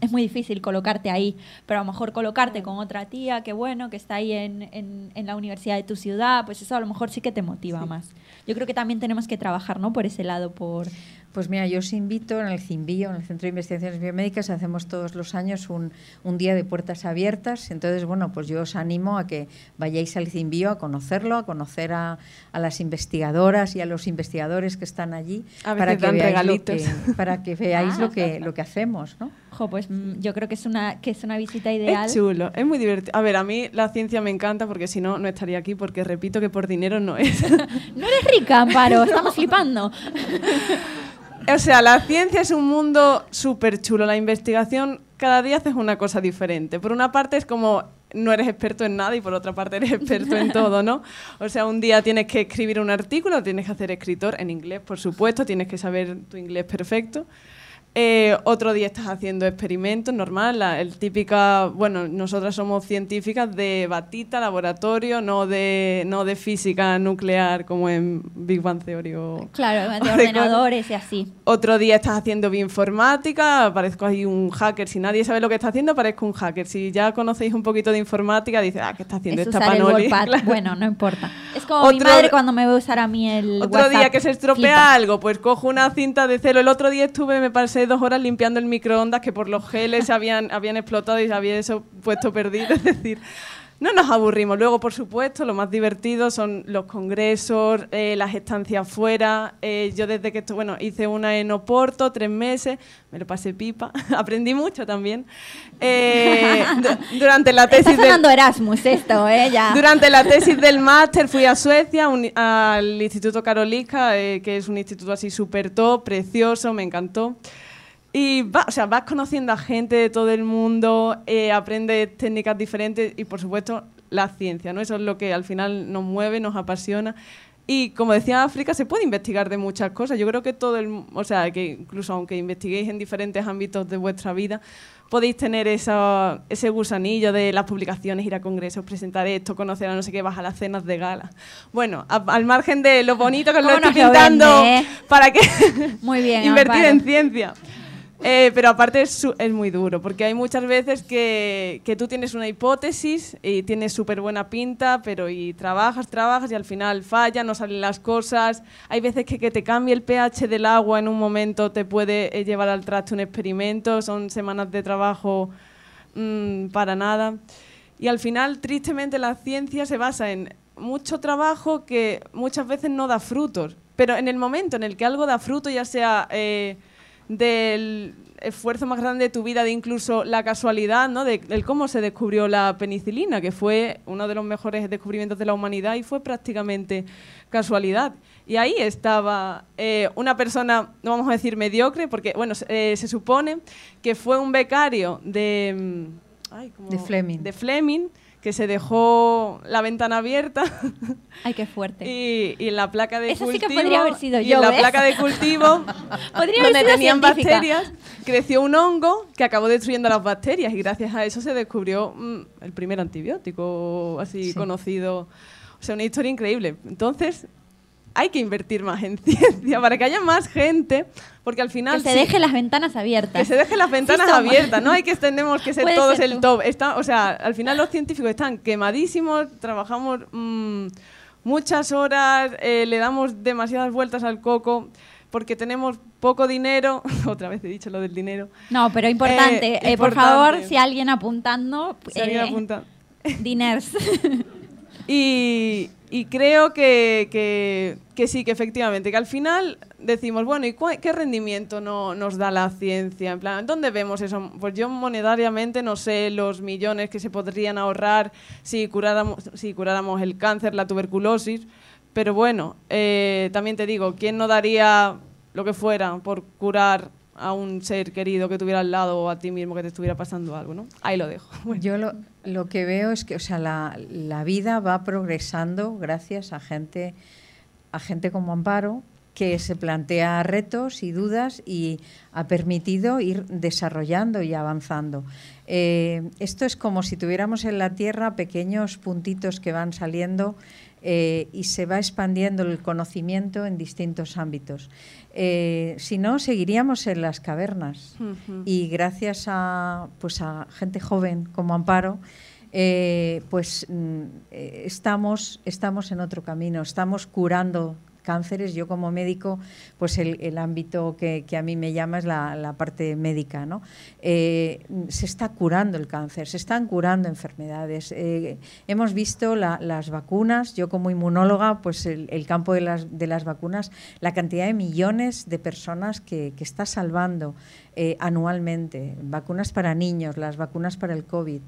es muy difícil colocarte ahí, pero a lo mejor colocarte con otra tía que bueno, que está ahí en, en, en la universidad de tu ciudad, pues eso a lo mejor sí que te motiva más. Yo creo que también tenemos que trabajar, ¿no? Por ese lado, por... Pues mira, yo os invito en el CIMBIO, en el Centro de Investigaciones Biomédicas, hacemos todos los años un, un día de puertas abiertas. Entonces, bueno, pues yo os animo a que vayáis al CIMBIO a conocerlo, a conocer a, a las investigadoras y a los investigadores que están allí, A veces para que dan veáis, lo que, para que veáis Ah. lo, que, lo que hacemos, ¿no? Jo, pues mm, yo creo que es una, que es una visita ideal. Es chulo, es muy divertido. A ver, a mí la ciencia me encanta porque si no, no estaría aquí porque repito que por dinero no es. No eres rica, Amparo, estamos flipando. o sea, la ciencia es un mundo súper chulo. La investigación, cada día haces una cosa diferente. Por una parte es como no eres experto en nada y por otra parte eres experto en todo, ¿no? O sea, un día tienes que escribir un artículo, tienes que hacer escritor en inglés, por supuesto, tienes que saber tu inglés perfecto. Eh, otro día estás haciendo experimentos, normal, la, el típica, bueno, nosotras somos científicas de batita, laboratorio, no de, no de física nuclear como en Big Bang Theory o... Claro, de o ordenadores y así. Otro día estás haciendo bioinformática, parezco ahí un hacker. Si nadie sabe lo que está haciendo, parezco un hacker. Si ya conocéis un poquito de informática, dices, ah, ¿qué está haciendo Es esta usar el panoli? WordPad. Claro. Bueno, no importa. Es como mi madre cuando me ve usar a mí el Otro WhatsApp. día que se estropea Flipa. algo, pues cojo una cinta de celo. El otro día estuve, me dos horas limpiando el microondas que por los geles habían, habían explotado y se había eso puesto perdido. Es decir, no nos aburrimos. Luego, por supuesto, lo más divertido son los congresos, eh, las estancias fuera. Eh, yo desde que esto, bueno, hice una en Oporto, tres meses, me lo pasé pipa, aprendí mucho también. Eh, du- durante la Está tesis del- sonando Erasmus esto, ¿eh? Ya. durante la tesis del máster fui a Suecia, un- al Instituto Karolinska, que es un instituto así súper top, precioso, me encantó. Y va- o sea, vas conociendo a gente de todo el mundo, eh, aprendes técnicas diferentes y, por supuesto, la ciencia, ¿no? Eso es lo que al final nos mueve, nos apasiona. Y como decía África, se puede investigar de muchas cosas. Yo creo que todo el, o sea, que incluso aunque investiguéis en diferentes ámbitos de vuestra vida, podéis tener esa, ese gusanillo de las publicaciones, ir a congresos, presentar esto, conocer a no sé qué, vas a las cenas de gala. Bueno, a- al margen de lo bonito que os lo ¿Cómo estoy pintando vende, eh? para que Muy bien, invertir en ciencia. Eh, pero aparte es, es muy duro, porque hay muchas veces que, que tú tienes una hipótesis y tienes súper buena pinta, pero y trabajas, trabajas y al final falla, no salen las cosas. Hay veces que que te cambie el pH del agua en un momento te puede eh, llevar al traste un experimento, son semanas de trabajo mm, para nada. Y al final, tristemente, la ciencia se basa en mucho trabajo que muchas veces no da frutos. Pero en el momento en el que algo da fruto, ya sea eh, del esfuerzo más grande de tu vida, de incluso la casualidad, ¿no? de, del cómo se descubrió la penicilina, que fue uno de los mejores descubrimientos de la humanidad y fue prácticamente casualidad. Y ahí estaba eh, una persona, no vamos a decir mediocre, porque bueno, se, eh, se supone que fue un becario de, mm, ay, ¿cómo? De Fleming. de Fleming, que se dejó la ventana abierta Ay, qué fuerte. y, y en la placa de Eso sí cultivo que podría haber sido y yo, en la ¿ves? placa de cultivo Podría haber donde sido tenían científica. bacterias creció un hongo que acabó destruyendo las bacterias y gracias a eso se descubrió mm, el primer antibiótico así Sí. conocido o sea una historia increíble entonces hay que invertir más en ciencia para que haya más gente porque al final Que se sí- dejen las ventanas abiertas. que se dejen las ventanas somos. abiertas, no hay que tenemos que ser Puede todos ser el top. Está, o sea, al final los científicos están quemadísimos, trabajamos mm, muchas horas, eh, le damos demasiadas vueltas al coco porque tenemos poco dinero. Otra vez he dicho lo del dinero. No, pero importante. Eh, eh, por importante. favor, si alguien apuntando. Si alguien eh, apunta. Diners. Y, creo que, sí, que efectivamente, que al final decimos, bueno, ¿y qué rendimiento no, nos da la ciencia? En plan, ¿dónde vemos eso? Pues yo monetariamente no sé los millones que se podrían ahorrar si curáramos, si curáramos el cáncer, la tuberculosis, pero bueno, eh, también te digo, ¿quién no daría lo que fuera por curar a un ser querido que tuviera al lado o a ti mismo que te estuviera pasando algo, ¿no? Ahí lo dejo. Yo lo, lo que veo es que o sea, la, la vida va progresando gracias a gente, a gente como Amparo, que se plantea retos y dudas y ha permitido ir desarrollando y avanzando. Eh, esto es como si tuviéramos en la Tierra pequeños puntitos que van saliendo eh, y se va expandiendo el conocimiento en distintos ámbitos. Eh, si no, seguiríamos en las cavernas y gracias a, pues a gente joven como Amparo, eh, pues mm, estamos, estamos en otro camino, estamos curando cánceres. Yo como médico, pues el, el ámbito que, que a mí me llama es la, la parte médica. ¿no? Eh, se está curando el cáncer, se están curando enfermedades. Eh, hemos visto la- las vacunas, yo como inmunóloga, pues el, campo de las, de las vacunas, la cantidad de millones de personas que, que está salvando eh, anualmente, vacunas para niños, las vacunas para el COVID.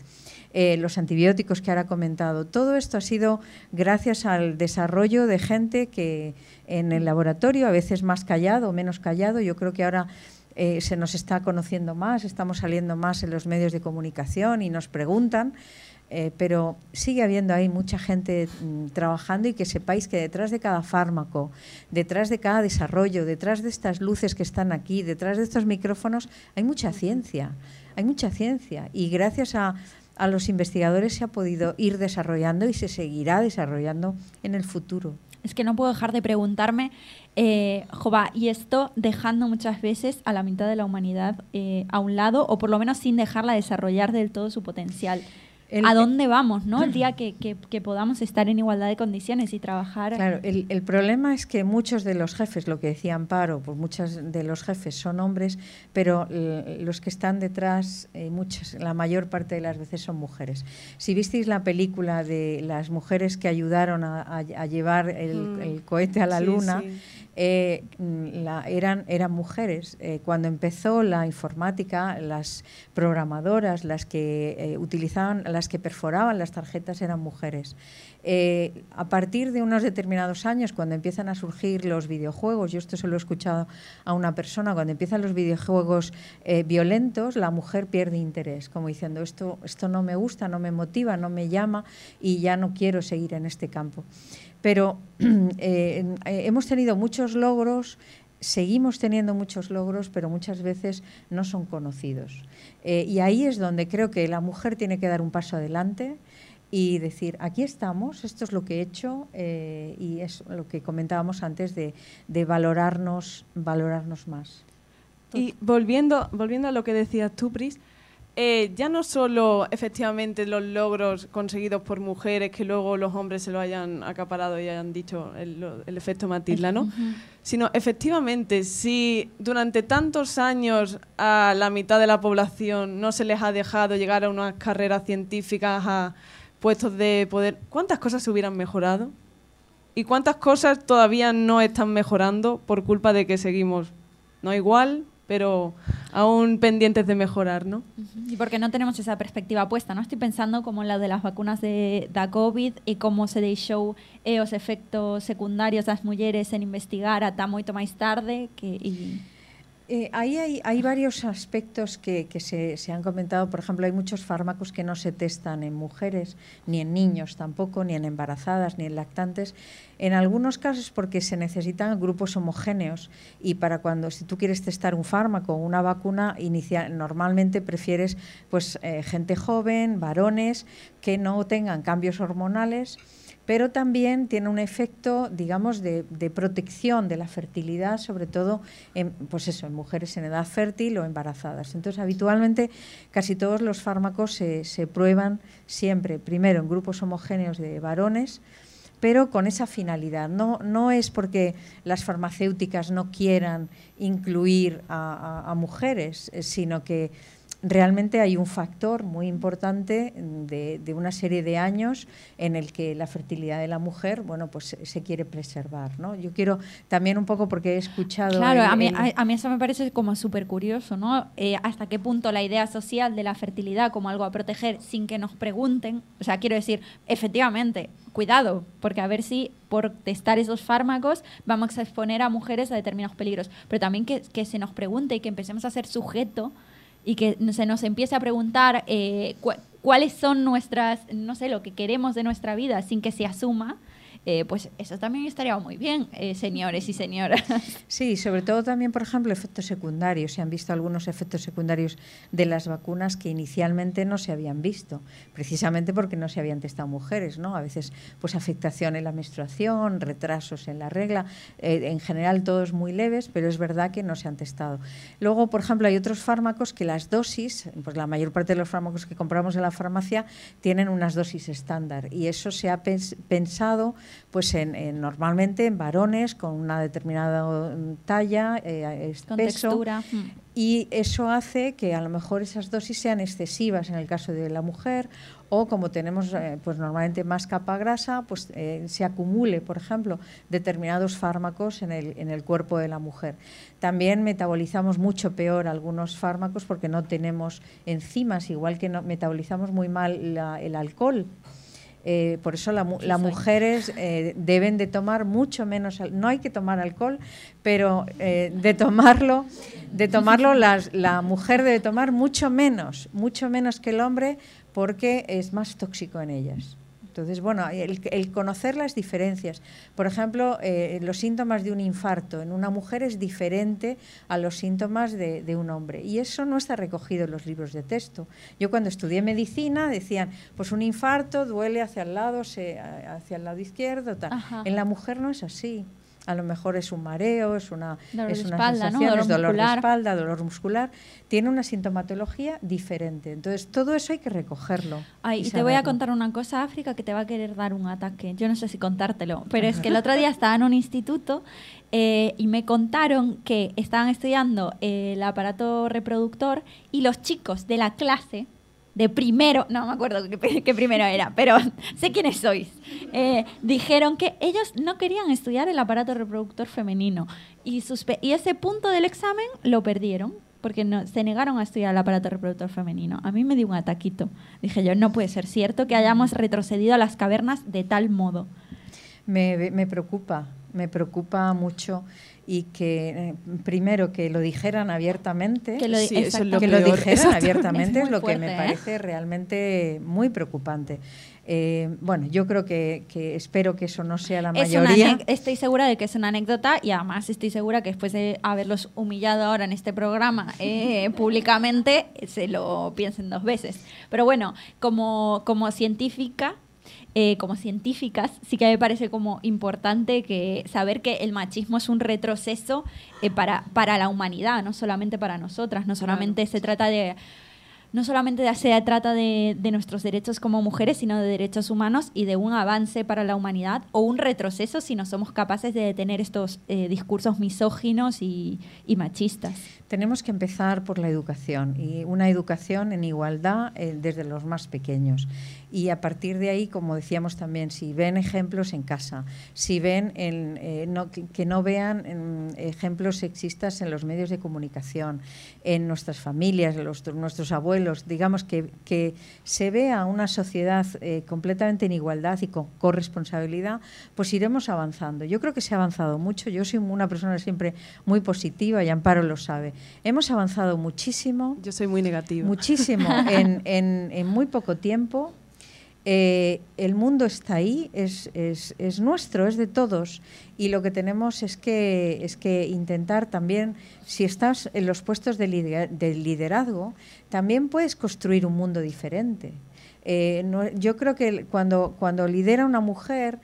Eh, los antibióticos que ahora ha comentado. Todo esto ha sido gracias al desarrollo de gente que en el laboratorio, a veces más callado menos callado, yo creo que ahora eh, se nos está conociendo más, estamos saliendo más en los medios de comunicación y nos preguntan, eh, pero sigue habiendo ahí mucha gente mm, trabajando y que sepáis que detrás de cada fármaco, detrás de cada desarrollo, detrás de estas luces que están aquí, detrás de estos micrófonos, hay mucha ciencia, hay mucha ciencia y gracias a, a los investigadores se ha podido ir desarrollando y se seguirá desarrollando en el futuro. Es que no puedo dejar de preguntarme, eh, Jova, y esto dejando muchas veces a la mitad de la humanidad eh, a un lado, o por lo menos sin dejarla desarrollar del todo su potencial. El- a dónde vamos, ¿no? El día que, que- que podamos estar en igualdad de condiciones y trabajar. Claro, el, el problema es que muchos de los jefes, lo que decía Amparo, pues muchos de los jefes son hombres, pero los que están detrás, eh, muchas, la mayor parte de las veces son mujeres. Si visteis la película de las mujeres que ayudaron a, a- a llevar el, Mm. el cohete a la Sí, luna, sí. Eh, eran, eran mujeres. Eh, cuando empezó la informática, las programadoras, las que eh, utilizaban, las que perforaban las tarjetas eran mujeres. A partir de unos determinados años, cuando empiezan a surgir los videojuegos, yo esto se lo he escuchado a una persona, cuando empiezan los videojuegos violentos, la mujer pierde interés, como diciendo, esto, esto no me gusta, no me motiva, no me llama y ya no quiero seguir en este campo. Pero eh, eh, hemos tenido muchos logros, seguimos teniendo muchos logros, pero muchas veces no son conocidos. Eh, y ahí es donde creo que la mujer tiene que dar un paso adelante y decir, aquí estamos, esto es lo que he hecho y es lo que comentábamos antes de, de valorarnos, valorarnos más. Y volviendo, volviendo a lo que decías tú, Pris, eh, ya no solo efectivamente los logros conseguidos por mujeres que luego los hombres se lo hayan acaparado y hayan dicho el, el efecto Matilda, ¿no? Sino efectivamente, si durante tantos años a la mitad de la población no se les ha dejado llegar a unas carreras científicas, a puestos de poder, ¿cuántas cosas se hubieran mejorado? ¿Y cuántas cosas todavía no están mejorando por culpa de que seguimos, no igual, pero aún pendientes de mejorar, ¿no? Y porque no tenemos esa perspectiva puesta, ¿no? Estoy pensando como la de las vacunas de, COVID e como se deixou eh, os efectos secundarios das mulleres en investigar ata moito máis tarde que Eh, ahí hay, varios aspectos que, se, han comentado. Por ejemplo, hay muchos fármacos que no se testan en mujeres, ni en niños tampoco, ni en embarazadas, ni en lactantes. En algunos casos porque se necesitan grupos homogéneos y para cuando si tú quieres testar un fármaco una vacuna, normalmente prefieres pues eh, gente joven, varones, que no tengan cambios hormonales pero también tiene un efecto, digamos, de, protección de la fertilidad, sobre todo en, pues eso, en mujeres en edad fértil o embarazadas. Entonces, habitualmente casi todos los fármacos se, prueban siempre, primero en grupos homogéneos de varones, pero con esa finalidad. No, no es porque las farmacéuticas no quieran incluir a mujeres, eh, sino que realmente hay un factor muy importante de, de una serie de años en el que la fertilidad de la mujer, bueno, pues se- quiere preservar, ¿no? Yo quiero también un poco porque he escuchado... Claro, el- a mí, el- a, a mí eso me parece como súper curioso, ¿no? Eh, hasta qué punto la idea social de la fertilidad como algo a proteger sin que nos pregunten, o sea, quiero decir, efectivamente, cuidado, porque a ver si por testar esos fármacos vamos a exponer a mujeres a determinados peligros, pero también que, que se nos pregunte y que empecemos a ser sujeto y que se nos empiece a preguntar eh, cu- cuáles son nuestras, no sé, lo que queremos de nuestra vida sin que se asuma, eh, pues eso también estaría muy bien, eh, señores y señoras. Sí, sobre todo también, por ejemplo, efectos secundarios. Se han visto algunos efectos secundarios de las vacunas que inicialmente no se habían visto, precisamente porque no se habían testado mujeres, ¿no? A veces, pues afectación en la menstruación, retrasos en la regla, eh, en general todos muy leves, pero es verdad que no se han testado. Luego, por ejemplo, hay otros fármacos que las dosis, pues la mayor parte de los fármacos que compramos en la farmacia tienen unas dosis estándar y eso se ha pens- pensado pues en, en- normalmente en varones con una determinada mm, talla, eh, Con peso, textura. mm. y eso hace que a lo mejor esas dosis sean excesivas en el caso de la mujer o como tenemos eh, pues normalmente más capa grasa, pues eh, se acumule, por ejemplo, determinados fármacos en el, en el cuerpo de la mujer. También metabolizamos mucho peor algunos fármacos porque no tenemos enzimas, igual que no, metabolizamos muy mal la- el alcohol. Eh, por eso la las soy. mujeres eh, deben de tomar mucho menos, no hay que tomar alcohol, pero eh, de tomarlo, de tomarlo las- la mujer debe tomar mucho menos, mucho menos que el hombre porque es más tóxico en ellas. Entonces, bueno, el, el conocer las diferencias. Por ejemplo, eh, los síntomas de un infarto en una mujer es diferente a los síntomas de, de un hombre. Y eso no está recogido en los libros de texto. Yo cuando estudié medicina decían, pues un infarto duele hacia el lado, se- hacia el lado izquierdo. tal. Ajá. En la mujer no es así. A lo mejor es un mareo, es una, Dolor es de una espalda, ¿no? sensación, Dolor es dolor muscular. de espalda, dolor muscular. Tiene una sintomatología diferente. Entonces, todo eso hay que recogerlo. Ay, y y te voy a contar una cosa, África, que te va a querer dar un ataque. Yo no sé si contártelo, pero es que el otro día estaba en un instituto eh, y me contaron que estaban estudiando eh, el aparato reproductor y los chicos de la clase de primero, no me acuerdo qué, qué primero era, pero sé quiénes sois, eh, dijeron que ellos no querían estudiar el aparato reproductor femenino y, y ese punto del examen lo perdieron porque no, se negaron a estudiar el aparato reproductor femenino. A mí me dio un ataquito. Dije yo, no puede ser cierto que hayamos retrocedido a las cavernas de tal modo. Me, me preocupa, me preocupa mucho y que eh, primero que lo dijeran abiertamente, Que lo di- Sí, eso es lo que lo peor. dijeran abiertamente Es lo que me ¿eh? parece realmente muy preocupante. Eh, bueno, yo creo que, que espero que eso no sea la Es una mayoría. estoy segura de que es una anécdota y además estoy segura que después de haberlos humillado ahora en este programa eh, públicamente, se lo piensen dos veces. Pero bueno, como, como científica, eh, como científicas, sí que me parece como importante que saber que el machismo es un retroceso eh, para, para la humanidad, no solamente para nosotras, no solamente se trata de no solamente se trata de, de nuestros derechos como mujeres, sino de derechos humanos y de un avance para la humanidad o un retroceso si no somos capaces de detener estos eh, discursos misóginos y, y machistas. Tenemos que empezar por la educación y una educación en igualdad eh, desde los más pequeños. Y a partir de ahí, como decíamos también, si ven ejemplos en casa, si ven en, eh, no- que, que no vean mm, ejemplos sexistas en los medios de comunicación, en nuestras familias, en los- nuestros abuelos, digamos que, que se vea una sociedad eh, completamente en igualdad y con corresponsabilidad, pues iremos avanzando. Yo creo que se ha avanzado mucho. Yo soy una persona siempre muy positiva y Amparo lo sabe. Hemos avanzado muchísimo. Yo soy muy negativa. Muchísimo en, en- en muy poco tiempo. Eh, el mundo está ahí, es, es- es nuestro, es de todos. Y lo que tenemos es que, es que intentar también, si estás en los puestos de, lider- de liderazgo, también puedes construir un mundo diferente. Eh, yo creo que cuando, cuando lidera una mujer,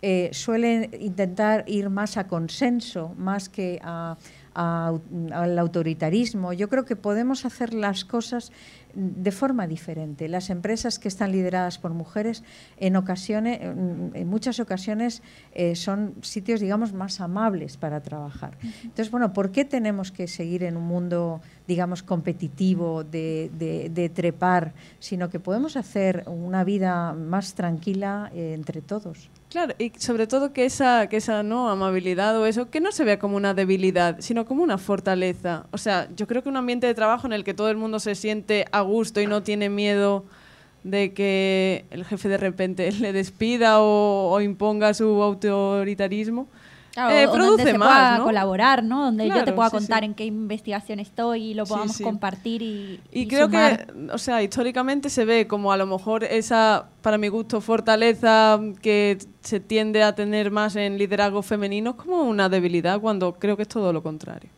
eh, suele intentar ir más a consenso, más que a- a al autoritarismo. Yo creo que podemos hacer las cosas de forma diferente. Las empresas que están lideradas por mujeres, en ocasiones, en muchas ocasiones, eh, son sitios, digamos, más amables para trabajar. Entonces, bueno, ¿por qué tenemos que seguir en un mundo, digamos, competitivo de, de- de trepar, sino que podemos hacer una vida más tranquila eh, entre todos? Claro, y sobre todo que esa, que esa ¿no? amabilidad o eso, que no se vea como una debilidad, sino como una fortaleza. O sea, yo creo que un ambiente de trabajo en el que todo el mundo se siente a gusto y no tiene miedo de que el jefe de repente le despida o, o imponga su autoritarismo, Claro, eh, o donde produce se más, pueda ¿no? colaborar, ¿no? Donde yo te pueda contar sí. en qué investigación estoy y lo podamos sí. compartir y, Y, y creo sumar. que, o sea, históricamente se ve como a lo mejor esa, para mi gusto, fortaleza que se tiende a tener más en liderazgo femenino como una debilidad, cuando creo que es todo lo contrario.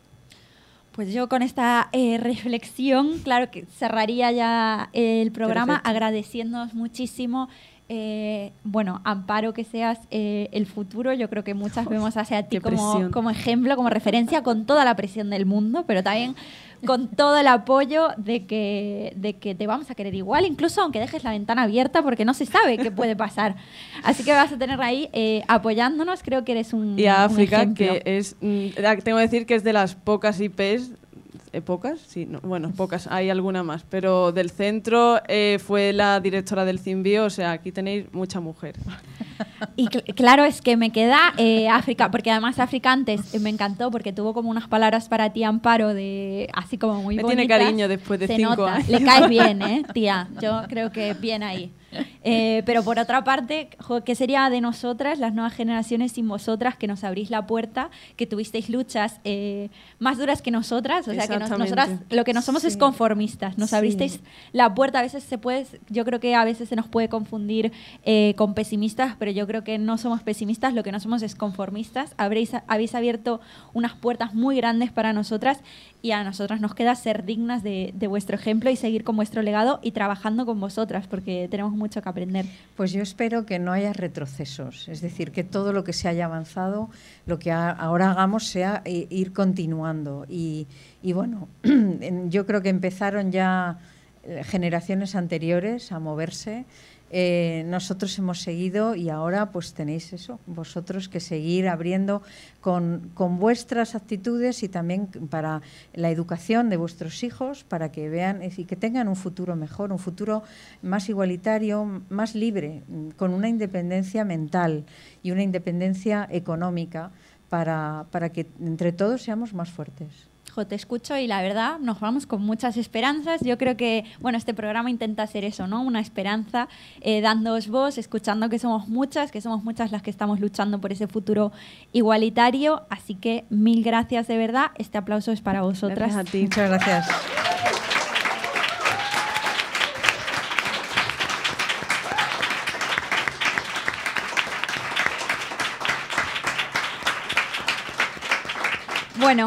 Pues yo con esta eh, reflexión, claro que cerraría ya el programa Perfecto. agradeciéndonos muchísimo. Eh, bueno, Amparo, que seas eh, el futuro, yo creo que muchas vemos hacia ti como, ejemplo, como referencia, con toda la presión del mundo, pero también con todo el apoyo de que, de que te vamos a querer igual, incluso aunque dejes la ventana abierta, porque no se sabe qué puede pasar. Así que vas a tener ahí eh, apoyándonos, creo que eres un, Y a un África, ejemplo. que es, mm, tengo que decir que es de las pocas IPs, ¿eh, ¿pocas? Sí, no, bueno, pocas, hay alguna más, pero del centro eh, fue la directora del CIMBIO, o sea, aquí tenéis mucha mujer. Y cl- claro, es que me queda eh, África, porque además África antes me encantó porque tuvo como unas palabras para ti, Amparo, de así como muy Me tiene bonitas. cariño después de Se cinco nota. años. Le caes bien, ¿eh, tía? Yo creo que bien ahí. Eh, pero por otra parte, ¿qué sería de nosotras, las nuevas generaciones, sin vosotras que nos abrís la puerta, que tuvisteis luchas eh, más duras que nosotras? O sea, que nos- nosotras lo que no somos es Sí. conformistas. Nos Sí. abristeis la puerta. A veces se puede, yo creo que a veces se nos puede confundir eh, con pesimistas, pero pero yo creo que no somos pesimistas, lo que no somos es conformistas. Habréis, habéis abierto unas puertas muy grandes para nosotras y a nosotras nos queda ser dignas de, de vuestro ejemplo y seguir con vuestro legado y trabajando con vosotras, porque tenemos mucho que aprender. Pues yo espero que no haya retrocesos, es decir, que todo lo que se haya avanzado, lo que ahora hagamos sea i- ir continuando. Y, y bueno, en- yo creo que empezaron ya eh, generaciones anteriores a moverse. Eh, nosotros hemos seguido y ahora pues tenéis eso, vosotros que seguir abriendo con, vuestras actitudes y también para la educación de vuestros hijos, para que vean y que tengan un futuro mejor, un futuro más igualitario, más libre, con una independencia mental y una independencia económica para que entre todos seamos más fuertes. Te escucho y la verdad nos vamos con muchas esperanzas. Yo creo que, bueno, este programa intenta hacer eso, ¿no? Una esperanza, eh, dándoos voz, escuchando que somos muchas, que somos muchas las que estamos luchando por ese futuro igualitario. Así que mil gracias de verdad. Este aplauso es para vosotras. Gracias a ti. Muchas gracias. Bueno,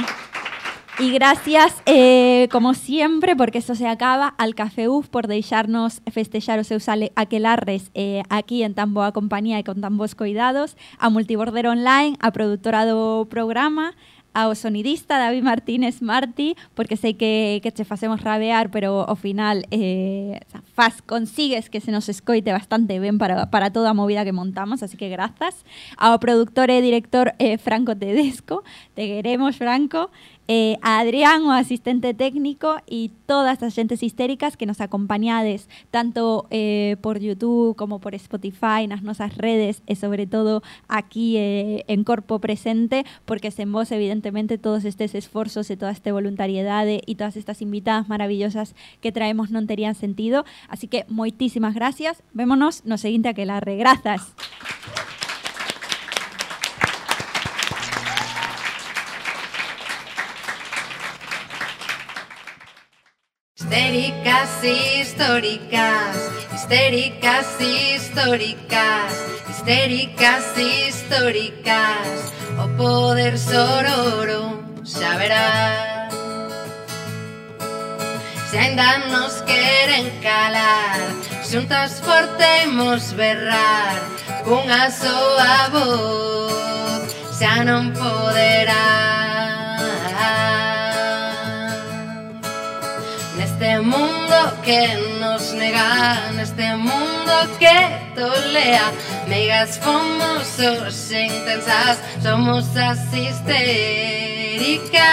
y gracias, eh, como siempre, porque esto se acaba, al Café UF por deixarnos festejar os seus aquelarres eh, aquí en tan boa compañía e con tan bons cuidados, a Multiborder Online, a produtora do programa, ao sonidista David Martínez Martí, porque sei que, que che facemos rabear, pero ao final eh, faz, consigues que se nos escoite bastante ben para, para toda movida que montamos, así que grazas. Ao productor e director eh, Franco Tedesco, te queremos Franco, eh, a Adrián, o asistente técnico, y todas as xentes histéricas que nos acompañades tanto eh, por YouTube como por Spotify, nas nosas redes e sobre todo aquí eh, en Corpo Presente, porque sen vos evidentemente todos estes esforzos e toda esta voluntariedade e todas estas invitadas maravillosas que traemos non terían sentido. Así que moitísimas gracias. Vémonos no seguinte aquelarre. Grazas. Histéricas, históricas, histéricas, históricas, histéricas, históricas, o poder sororo xa verás. Se ainda nos queren calar, xuntas fortemos berrar, cunha soa voz xa non poderá. Neste mundo que nos nega, neste mundo que tolea, megas fomos os intensas, somos as histéricas.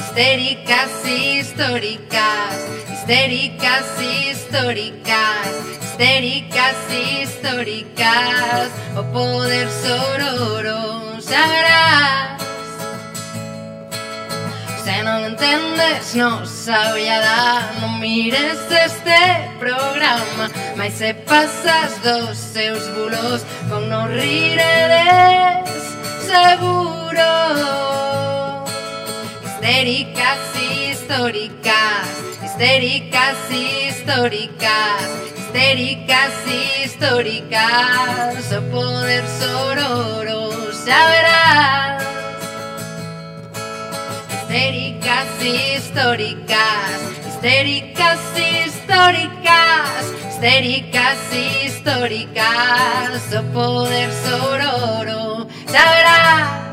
Histéricas históricas, histéricas históricas, histéricas históricas, o poder sororo verás. Se non entendes, non sabia Non mires este programa Mais se pasas dos seus bulos. Con non riredes seguro. Histéricas históricas Histéricas históricas Histéricas históricas. O poder sororo xa verás. Histéricas, históricas, histéricas, históricas, histéricas, históricas, su poder sororo sabrá.